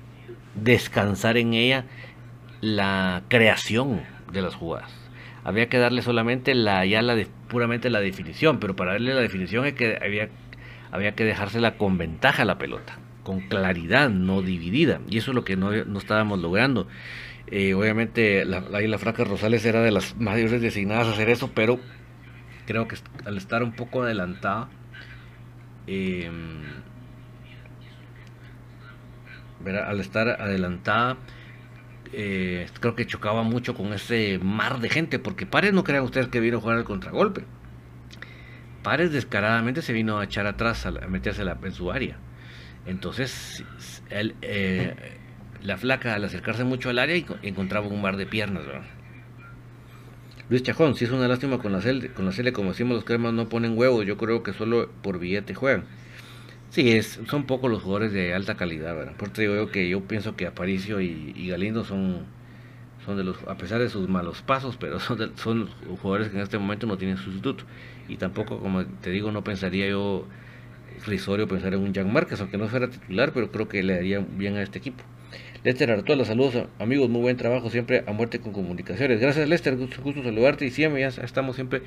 descansar en ella la creación de las jugadas. Había que darle solamente la ya la puramente la definición, pero para darle la definición es que había había que dejársela con ventaja a la pelota, con claridad, no dividida. Y eso es lo que no, estábamos logrando. Eh, obviamente la, la Franca Rosales era de las mayores designadas a hacer eso, pero creo que al estar un poco adelantada, em, al estar adelantada, eh, creo que chocaba mucho con ese mar de gente, porque Pares no crean ustedes que vino a jugar el contragolpe. Pares descaradamente se vino a echar atrás, a, meterse en su área. Entonces, él, eh, la flaca al acercarse mucho al área encontraba un mar de piernas, Luis Chajón, si es una lástima con la Cele, con la Cele, como decimos los cremas no ponen huevos, yo creo que solo por billete juegan. Sí, es, son pocos los jugadores de alta calidad, ¿verdad? Por eso digo que yo pienso que Aparicio y, Galindo son, son de los, a pesar de sus malos pasos, pero son, son jugadores que en este momento no tienen sustituto. Y tampoco, como te digo, no pensaría yo risorio pensar en un Jan Márquez, aunque no fuera titular, pero creo que le haría bien a este equipo. Lester Artola, saludos amigos, muy buen trabajo siempre a muerte con comunicaciones. Gracias Lester, gusto, gusto saludarte y siempre ya estamos siempre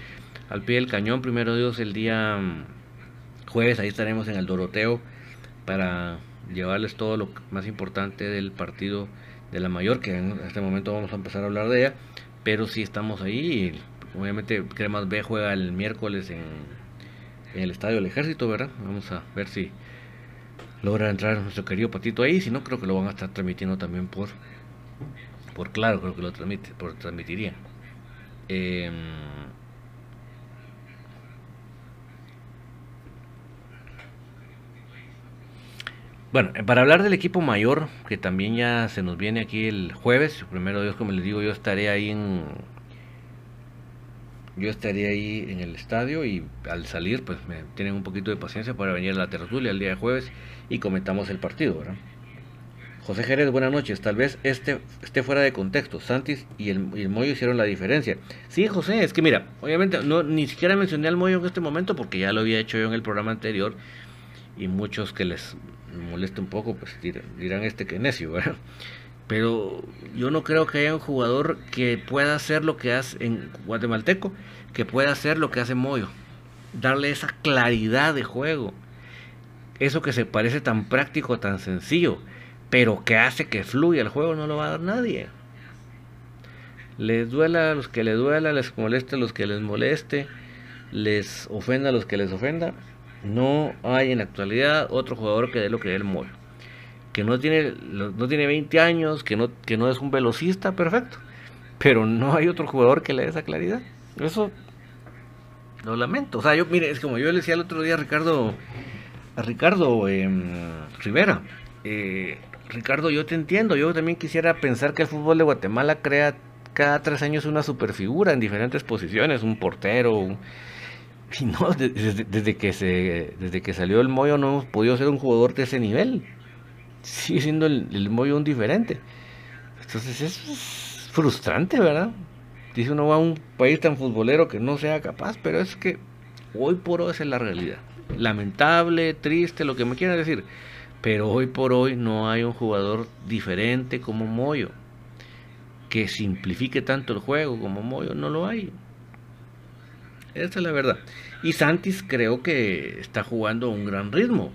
al pie del cañón. Primero Dios el día mm, jueves, ahí estaremos en el Doroteo para llevarles todo lo más importante del partido de la mayor, que en este momento vamos a empezar a hablar de ella, pero sí estamos ahí. obviamente Cremas B juega el miércoles en en el estadio del ejército, ¿verdad? Vamos a ver si logra entrar nuestro querido patito ahí, si no creo que lo van a estar transmitiendo también por por claro, creo que lo transmite, por transmitiría. Em, bueno, para hablar del equipo mayor, que también ya se nos viene aquí el jueves, primero Dios, como les digo, yo estaré ahí en yo estaría ahí en el estadio y al salir pues me tienen un poquito de paciencia para venir a la tertulia el día de jueves y comentamos el partido, ¿verdad? José Jerez, buenas noches. Tal vez este esté fuera de contexto. Santis y el, y el Moyo hicieron la diferencia. Sí, José, es que mira, obviamente no ni siquiera mencioné al Moyo en este momento porque ya lo había hecho yo en el programa anterior y muchos que les moleste un poco pues dirán este que necio, ¿verdad? Pero yo no creo que haya un jugador que pueda hacer lo que hace en guatemalteco, que pueda hacer lo que hace Moyo. Darle esa claridad de juego. Eso que se parece tan práctico, tan sencillo, pero que hace que fluya el juego no lo va a dar nadie. Les duela a los que les duela, les moleste a los que les moleste, les ofenda a los que les ofenda. No hay en la actualidad otro jugador que dé lo que dé el Moyo que no tiene, no tiene 20 años, que no, que no es un velocista, perfecto. Pero no hay otro jugador que le dé esa claridad. Eso lo lamento. O sea, yo, mire, es como yo le decía el otro día a Ricardo, a Ricardo em, Rivera. Eh, Ricardo, yo te entiendo. Yo también quisiera pensar que el fútbol de Guatemala crea cada tres años una superfigura en diferentes posiciones, un portero. Y no, desde, desde, que se, desde que salió el Moyo no hemos podido ser un jugador de ese nivel sigue siendo el, el un diferente. Entonces es frustrante, ¿verdad? Dice uno va a un país tan futbolero que no sea capaz, pero es que hoy por hoy es la realidad. Lamentable, triste, lo que me quieran decir. Pero hoy por hoy no hay un jugador diferente como Moyo. Que simplifique tanto el juego como Moyo, no lo hay. Esa es la verdad. Y Santis creo que está jugando a un gran ritmo.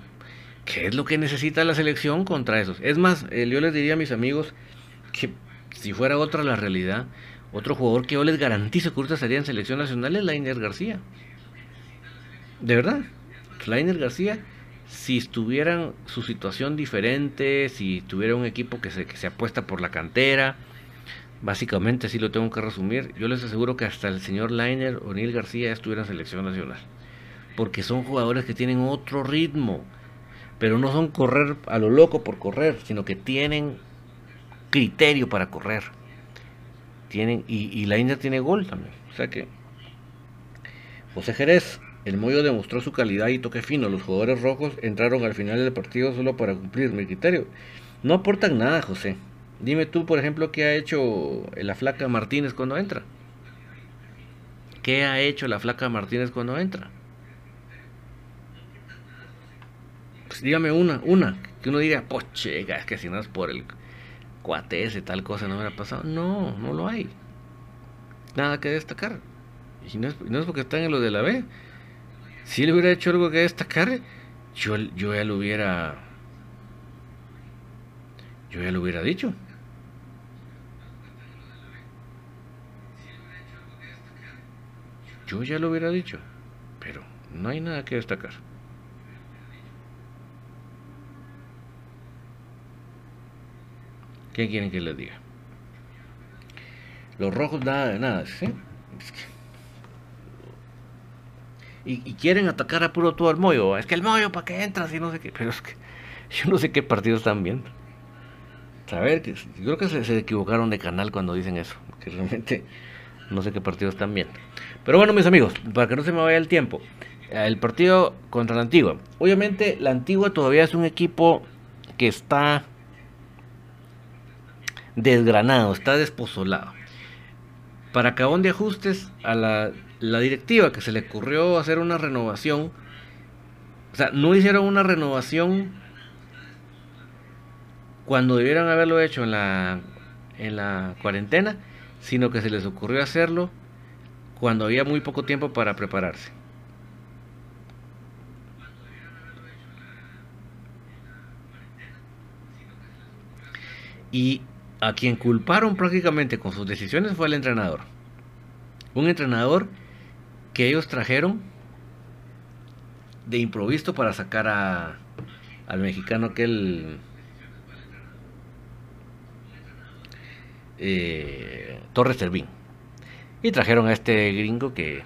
¿Qué es lo que necesita la selección contra esos? Es más, eh, yo les diría a mis amigos que si fuera otra la realidad, otro jugador que yo les garantizo que ahorita estaría en selección nacional es Lainer García. De verdad, Lainer García, si estuvieran su situación diferente, si tuviera un equipo que se, que se apuesta por la cantera, básicamente así lo tengo que resumir, yo les aseguro que hasta el señor Lainer o Neil García estuviera en selección nacional. Porque son jugadores que tienen otro ritmo pero no son correr a lo loco por correr, sino que tienen criterio para correr. Tienen, y, la India tiene gol también. O sea que José Jerez, el Moyo demostró su calidad y toque fino. Los jugadores rojos entraron al final del partido solo para cumplir mi criterio. No aportan nada, José. Dime tú, por ejemplo, qué ha hecho la flaca Martínez cuando entra. ¿Qué ha hecho la flaca Martínez cuando entra? Pues, dígame una, una, que uno diga, poche, es que si no es por el cuate ese, tal cosa no hubiera pasado. No, no lo hay. Nada que destacar. Y no es, no es porque están en lo de la B. Si él hubiera hecho algo que destacar, yo, yo ya lo hubiera. Yo ya lo hubiera dicho. Yo ya lo hubiera dicho. Pero no hay nada que destacar. ¿Qué quieren que les diga? Los rojos nada de nada, ¿sí? Y, quieren atacar a puro todo el Moyo. Es que el Moyo, ¿para qué entras? Y no sé qué. Pero es que yo no sé qué partido están viendo. saber, que, creo que se, equivocaron de canal cuando dicen eso, que realmente no sé qué partido están viendo. Pero bueno, mis amigos, para que no se me vaya el tiempo, el partido contra la Antigua. Obviamente, la Antigua todavía es un equipo que está desgranado, está despozolado. Para acabón de ajustes a la, la directiva que se le ocurrió hacer una renovación, o sea, no hicieron una renovación cuando debieron haberlo hecho en la, en la cuarentena, sino que se les ocurrió hacerlo cuando había muy poco tiempo para prepararse. Y a quien culparon prácticamente con sus decisiones fue el entrenador. Un entrenador que ellos trajeron de improviso para sacar a, al mexicano que el eh, Torres Servín. Y trajeron a este gringo que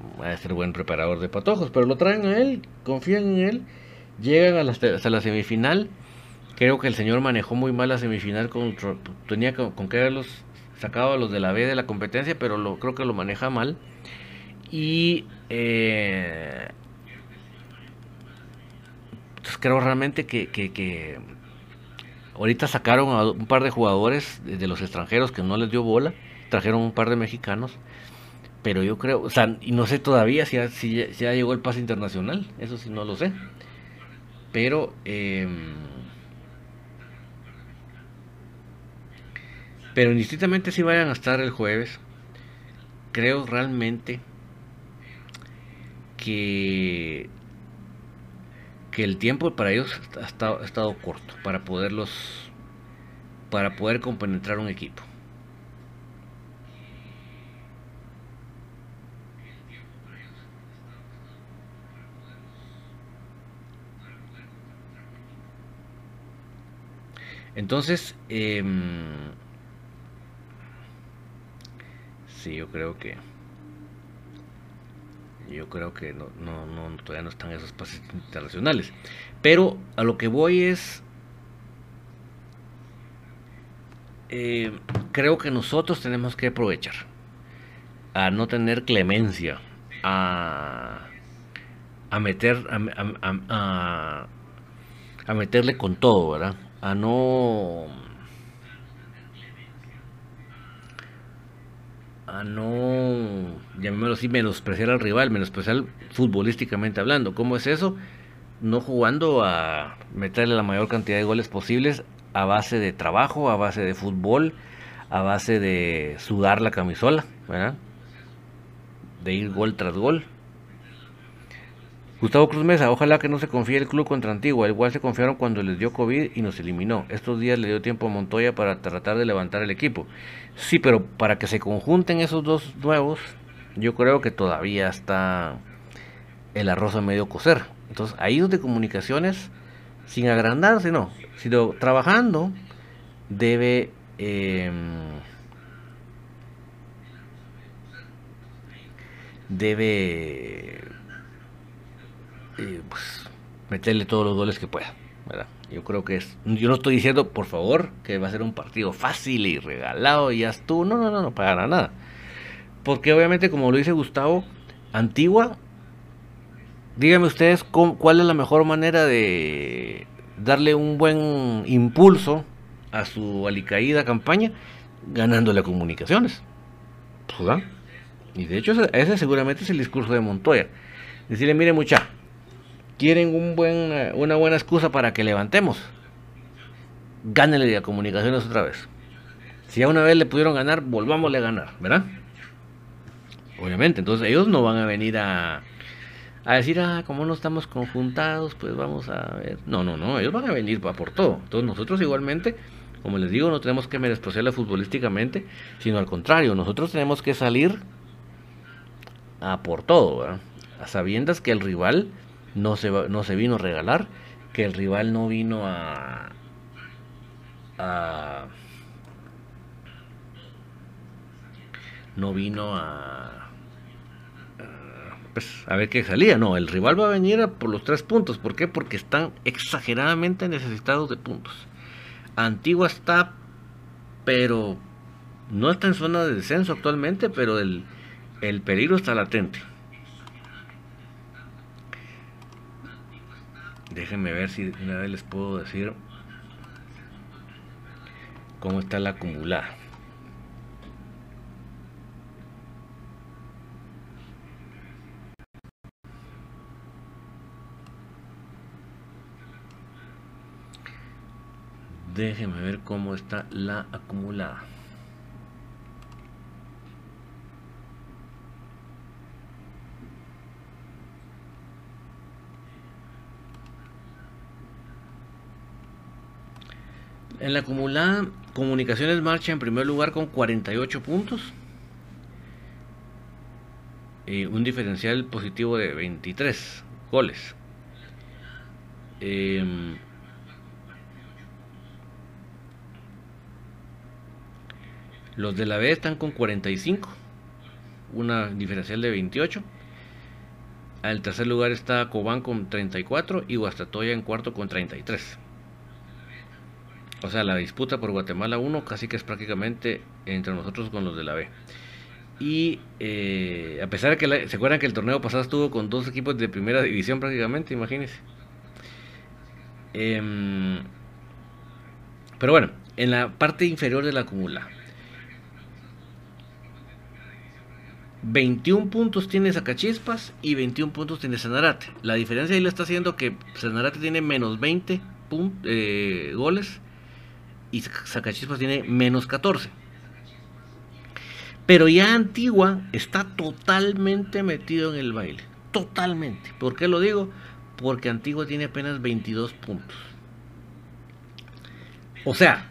pues, va a ser buen preparador de patojos, pero lo traen a él, confían en él, llegan a hasta la semifinal. Creo que el señor manejó muy mal la semifinal, con, tenía con, con que haberlos sacado a los de la B de la competencia, pero lo, creo que lo maneja mal. Y eh, pues creo realmente que, que Ahorita sacaron a un par de jugadores de los extranjeros que no les dio bola, trajeron un par de mexicanos, pero yo creo, o sea, y no sé todavía si ya, si, llegó el pase internacional, eso sí no lo sé, pero em, pero indistintamente si vayan a estar el jueves, creo realmente que que el tiempo para ellos ha estado, ha estado corto para poderlos para poder compenetrar un equipo. Entonces, eh, sí, yo creo que yo creo que no, no, todavía no están esos pases internacionales. Pero a lo que voy es, eh, creo que nosotros tenemos que aprovechar a no tener clemencia, a, a meter, a, a meterle con todo, ¿verdad? A no a no, llamémoslo así, menospreciar al rival, menospreciar futbolísticamente hablando. ¿Cómo es eso? No jugando a meterle la mayor cantidad de goles posibles a base de trabajo, a base de fútbol, a base de sudar la camisola, ¿verdad? De ir gol tras gol. Gustavo Cruz Mesa, ojalá que no se confíe el club contra Antigua, igual se confiaron cuando les dio COVID y nos eliminó. Estos días le dio tiempo a Montoya para tratar de levantar el equipo. Sí, pero para que se conjunten esos dos nuevos, yo creo que todavía está el arroz a medio cocer. Entonces, ahí de comunicaciones, sin agrandarse, no, sino trabajando, debe... Em, debe pues, meterle todos los goles que pueda. Yo creo que es. Yo no estoy diciendo, por favor, que va a ser un partido fácil y regalado y ya estuvo. No, no, no, no, para nada. Porque obviamente, como lo dice Gustavo, Antigua, díganme ustedes cuál es la mejor manera de darle un buen impulso a su alicaída campaña ganándole comunicaciones. Pues, y de hecho, ese seguramente es el discurso de Montoya. Decirle, mire, mucha, quieren un buen, una buena excusa para que levantemos, gánenle a comunicaciones otra vez. Si ya una vez le pudieron ganar, volvámosle a ganar, ¿verdad? Obviamente, entonces ellos no van a venir a, a decir, ah, como no estamos conjuntados, pues vamos a ver. No, no, no, ellos van a venir para por todo. Entonces nosotros igualmente, como les digo, no tenemos que menospreciarla futbolísticamente, sino al contrario, nosotros tenemos que salir a por todo, ¿verdad? A sabiendas que el rival no se, no se vino a regalar, que el rival no vino a, a no vino a, pues, a ver qué salía. No, el rival va a venir por los tres puntos. ¿Por qué? Porque están exageradamente necesitados de puntos. Antigua está, pero no está en zona de descenso actualmente, pero el, el peligro está latente. Déjenme ver si una vez les puedo decir cómo está la acumulada. Déjenme ver cómo está la acumulada. En la acumulada, Comunicaciones marcha en primer lugar con 48 puntos. Y un diferencial positivo de 23 goles. Em, los de la B están con 45. Una diferencial de 28. Al tercer lugar está Cobán con 34 y Guastatoya en cuarto con 33. O sea, la disputa por Guatemala 1 casi que es prácticamente entre nosotros con los de la B. Y eh, a pesar de que se acuerdan que el torneo pasado estuvo con dos equipos de primera división prácticamente, imagínense. Em, pero bueno, en la parte inferior de la acumula. 21 puntos tiene Zacachispas y 21 puntos tiene Sanarate. La diferencia ahí le está haciendo que Sanarate tiene menos 20 eh, goles y Zacachispas tiene menos 14. Pero ya Antigua está totalmente metido en el baile. Totalmente. ¿Por qué lo digo? Porque Antigua tiene apenas 22 puntos. O sea,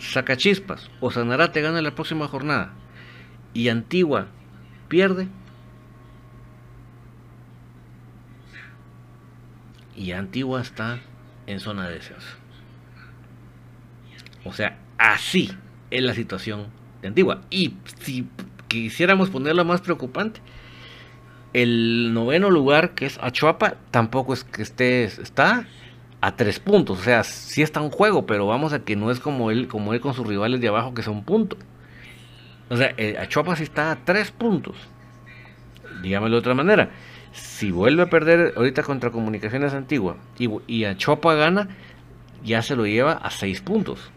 Zacachispas o Sanarate gana la próxima jornada y Antigua pierde. Y Antigua está en zona de descenso. O sea, así es la situación de Antigua. Y si quisiéramos ponerlo más preocupante, el noveno lugar, que es Achuapa, tampoco es que esté, está a tres puntos. O sea, sí está en juego, pero vamos a que no es como él, como él con sus rivales de abajo, que son puntos. O sea, eh, Achuapa sí está a tres puntos. Dígamelo de otra manera. Si vuelve a perder ahorita contra Comunicaciones Antigua y, y Achuapa gana, ya se lo lleva a seis puntos.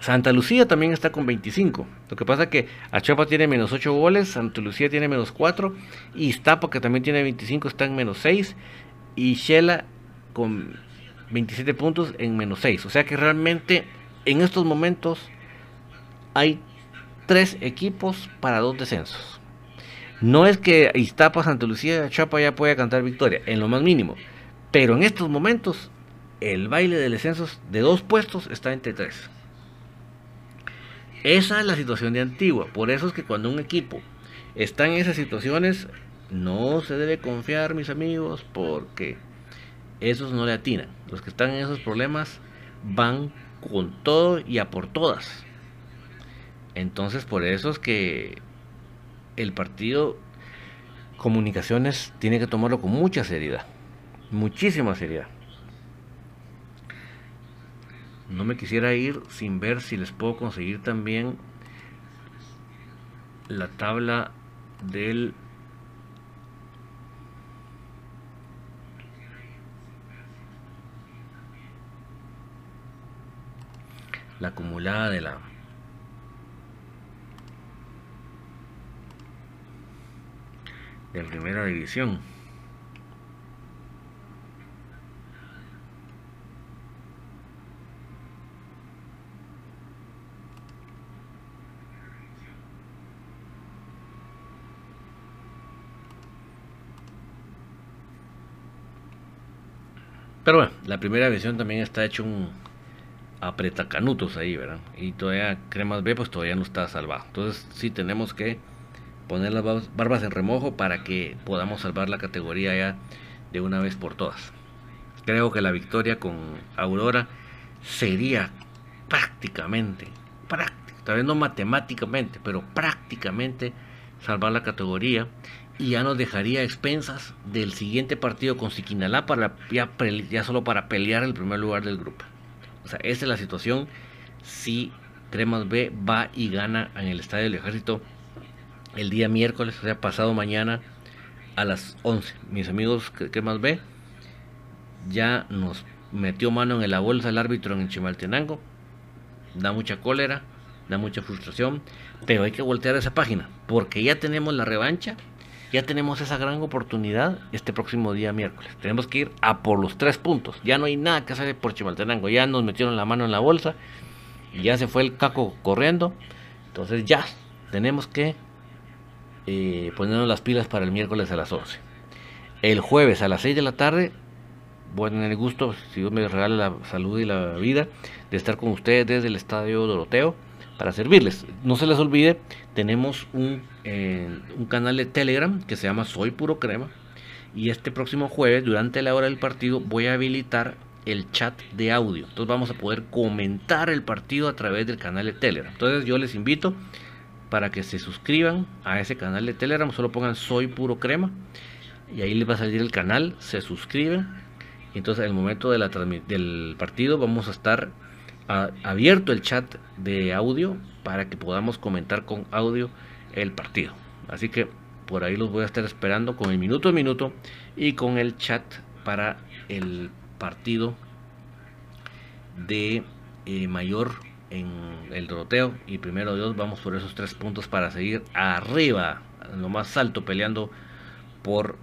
Santa Lucía también está con 25. Lo que pasa que Achopa tiene menos 8 goles, Santa Lucía tiene menos 4, y Iztapa, que también tiene 25, está en menos 6, y Shela con 27 puntos en menos 6. O sea que realmente en estos momentos hay tres equipos para dos descensos. No es que Iztapa, Santa Lucía y Achopa ya pueda cantar victoria, en lo más mínimo. Pero en estos momentos el baile de descensos de dos puestos está entre tres. Esa es la situación de Antigua. Por eso es que cuando un equipo está en esas situaciones, no se debe confiar, mis amigos, porque esos no le atinan. Los que están en esos problemas van con todo y a por todas. Entonces, por eso es que el partido Comunicaciones tiene que tomarlo con mucha seriedad, muchísima seriedad. No me quisiera ir sin ver si les puedo conseguir también la tabla del la acumulada de la de primera división Pero bueno, la primera versión también está hecho un apretacanutos ahí, ¿verdad? Y todavía Cremas B pues todavía no está salvado. Entonces sí tenemos que poner las barbas en remojo para que podamos salvar la categoría ya de una vez por todas. Creo que la victoria con Aurora sería prácticamente, prácticamente, tal vez no matemáticamente, pero prácticamente salvar la categoría y ya nos dejaría expensas del siguiente partido con Siquinalá para ya, solo para pelear el primer lugar del grupo. O sea, esa es la situación si Cremas B va y gana en el Estadio del Ejército el día miércoles, o sea, pasado mañana a las 11. Mis amigos Cremas B ya nos metió mano en la bolsa el árbitro en Chimaltenango. Da mucha cólera, da mucha frustración, pero hay que voltear esa página porque ya tenemos la revancha ya tenemos esa gran oportunidad este próximo día miércoles. Tenemos que ir a por los tres puntos. Ya no hay nada que hacer por Chimaltenango. Ya nos metieron la mano en la bolsa. Ya se fue el caco corriendo. Entonces ya tenemos que eh, ponernos las pilas para el miércoles a las 11. El jueves a las 6 de la tarde voy a tener el gusto, si Dios me regala la salud y la vida, de estar con ustedes desde el Estadio Doroteo para servirles. No se les olvide, tenemos un, eh, un canal de Telegram que se llama Soy Puro Crema. Y este próximo jueves, durante la hora del partido, voy a habilitar el chat de audio. Entonces vamos a poder comentar el partido a través del canal de Telegram. Entonces yo les invito para que se suscriban a ese canal de Telegram. Solo pongan Soy Puro Crema. Y ahí les va a salir el canal. Se suscriben. Entonces en el momento del partido vamos a estar abierto el chat de audio para que podamos comentar con audio el partido. Así que por ahí los voy a estar esperando con el minuto a minuto y con el chat para el partido de eh, mayor en el Doroteo y primero Dios vamos por esos tres puntos para seguir arriba en lo más alto peleando por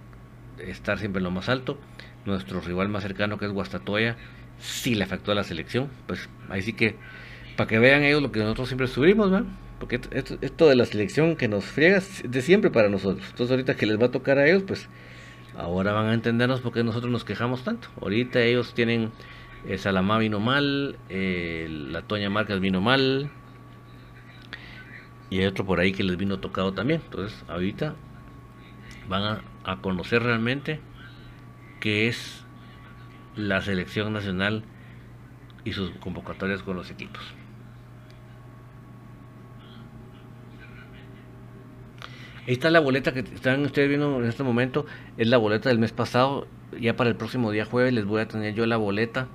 estar siempre en lo más alto nuestro rival más cercano que es Guastatoya si le afectó a la selección. Pues ahí sí que, para que vean ellos lo que nosotros siempre subimos, ¿va? Porque esto, de la selección que nos friega es de siempre para nosotros. Entonces ahorita que les va a tocar a ellos, pues ahora van a entendernos por qué nosotros nos quejamos tanto. Ahorita ellos tienen, eh, Salamá vino mal, eh, la Toña Marcas vino mal, y hay otro por ahí que les vino tocado también. Entonces ahorita van a, a conocer realmente qué es la selección nacional y sus convocatorias con los equipos. Ahí está la boleta que están ustedes viendo en este momento, es la boleta del mes pasado. Ya para el próximo día jueves les voy a tener yo la boleta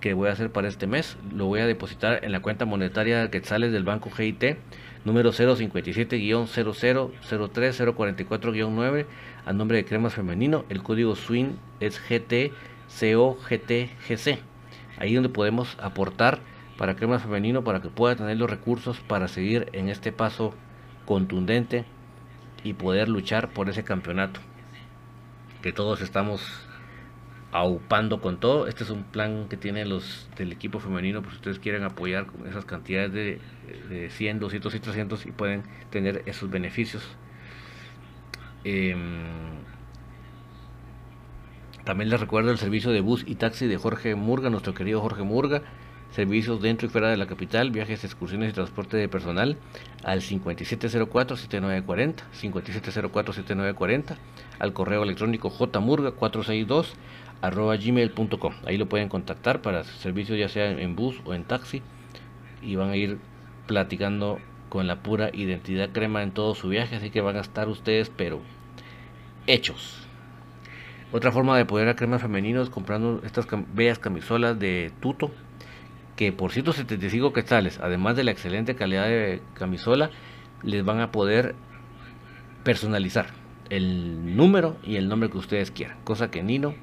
que voy a hacer para este mes. Lo voy a depositar en la cuenta monetaria que sale del banco GIT, número 057-0003044-9, a nombre de Cremas Femenino. El código SWIN es GT COGTGC. Ahí donde podemos aportar para Crema Femenino para que pueda tener los recursos para seguir en este paso contundente y poder luchar por ese campeonato. Que todos estamos aupando con todo. Este es un plan que tienen los del equipo femenino, pues si ustedes quieren apoyar con esas cantidades de, de 100, 200 y 300 y pueden tener esos beneficios. Eh, también les recuerdo el servicio de bus y taxi de Jorge Murga, nuestro querido Jorge Murga. Servicios dentro y fuera de la capital, viajes, excursiones y transporte de personal al 5704-7940, 5704-7940, al correo electrónico jmurga462 arroba gmail.com. Ahí lo pueden contactar para servicios ya sea en bus o en taxi y van a ir platicando con la pura identidad crema en todo su viaje, así que van a estar ustedes pero hechos. Otra forma de poder a cremas femeninos comprando estas bellas camisolas de Tuto, que por 175 quetzales, además de la excelente calidad de camisola, les van a poder personalizar el número y el nombre que ustedes quieran. Cosa que Nino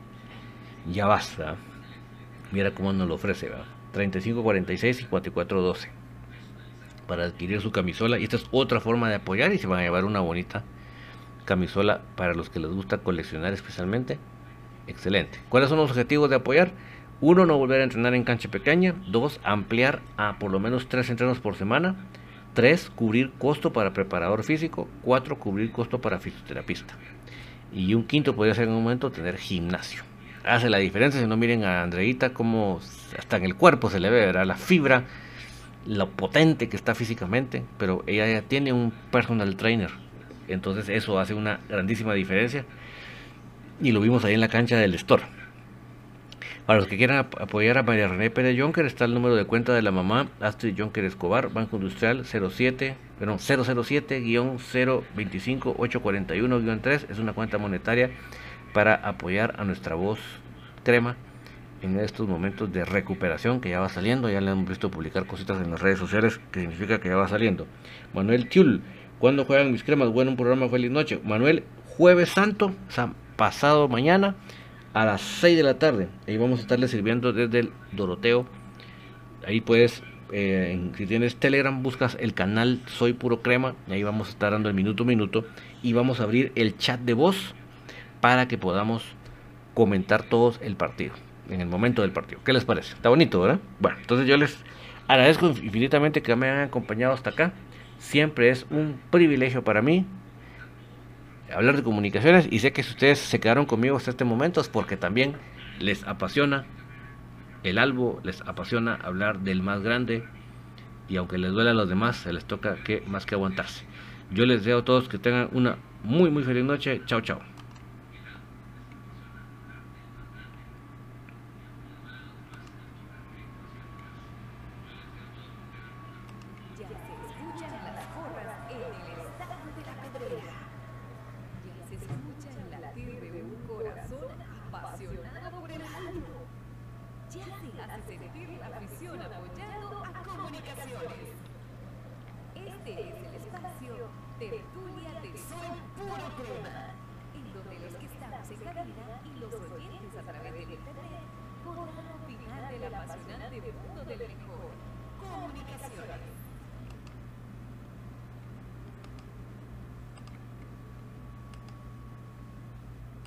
ya basta. Mira cómo nos lo ofrece, ¿verdad? 3546 y 4412 para adquirir su camisola. Y esta es otra forma de apoyar y se van a llevar una bonita camisola para los que les gusta coleccionar especialmente. Excelente. ¿Cuáles son los objetivos de apoyar? Uno, no volver a entrenar en cancha pequeña. Dos, ampliar a por lo menos tres entrenos por semana. Tres, cubrir costo para preparador físico. Cuatro, cubrir costo para fisioterapista. Y un quinto podría ser en un momento tener gimnasio. Hace la diferencia si no miren a Andreita como hasta en el cuerpo se le ve, ¿verdad? La fibra, lo potente que está físicamente, pero ella ya tiene un personal trainer entonces eso hace una grandísima diferencia. Y lo vimos ahí en la cancha del Store. Para los que quieran apoyar a María René Pérez Jonker, está el número de cuenta de la mamá, Astrid Jonker Escobar, Banco Industrial 07, perdón, 007-025-841-3. Es una cuenta monetaria para apoyar a nuestra voz crema en estos momentos de recuperación que ya va saliendo. Ya le hemos visto publicar cositas en las redes sociales que significa que ya va saliendo. Manuel Tiul, ¿cuándo juegan mis cremas? Bueno, un programa feliz noche. Manuel, jueves santo, pasado mañana a las 6 de la tarde. Ahí vamos a estarle sirviendo desde el Doroteo. Ahí puedes, eh, si tienes Telegram, buscas el canal Soy Puro Crema. Ahí vamos a estar dando el minuto a minuto. Y vamos a abrir el chat de voz para que podamos comentar todos el partido. En el momento del partido. ¿Qué les parece? Está bonito, ¿verdad? Bueno, entonces yo les agradezco infinitamente que me hayan acompañado hasta acá. Siempre es un privilegio para mí hablar de comunicaciones y sé que si ustedes se quedaron conmigo hasta este momento es porque también les apasiona el albo, les apasiona hablar del más grande y aunque les duele a los demás, se les toca que más que aguantarse. Yo les deseo a todos que tengan una muy muy feliz noche. Chao, chao.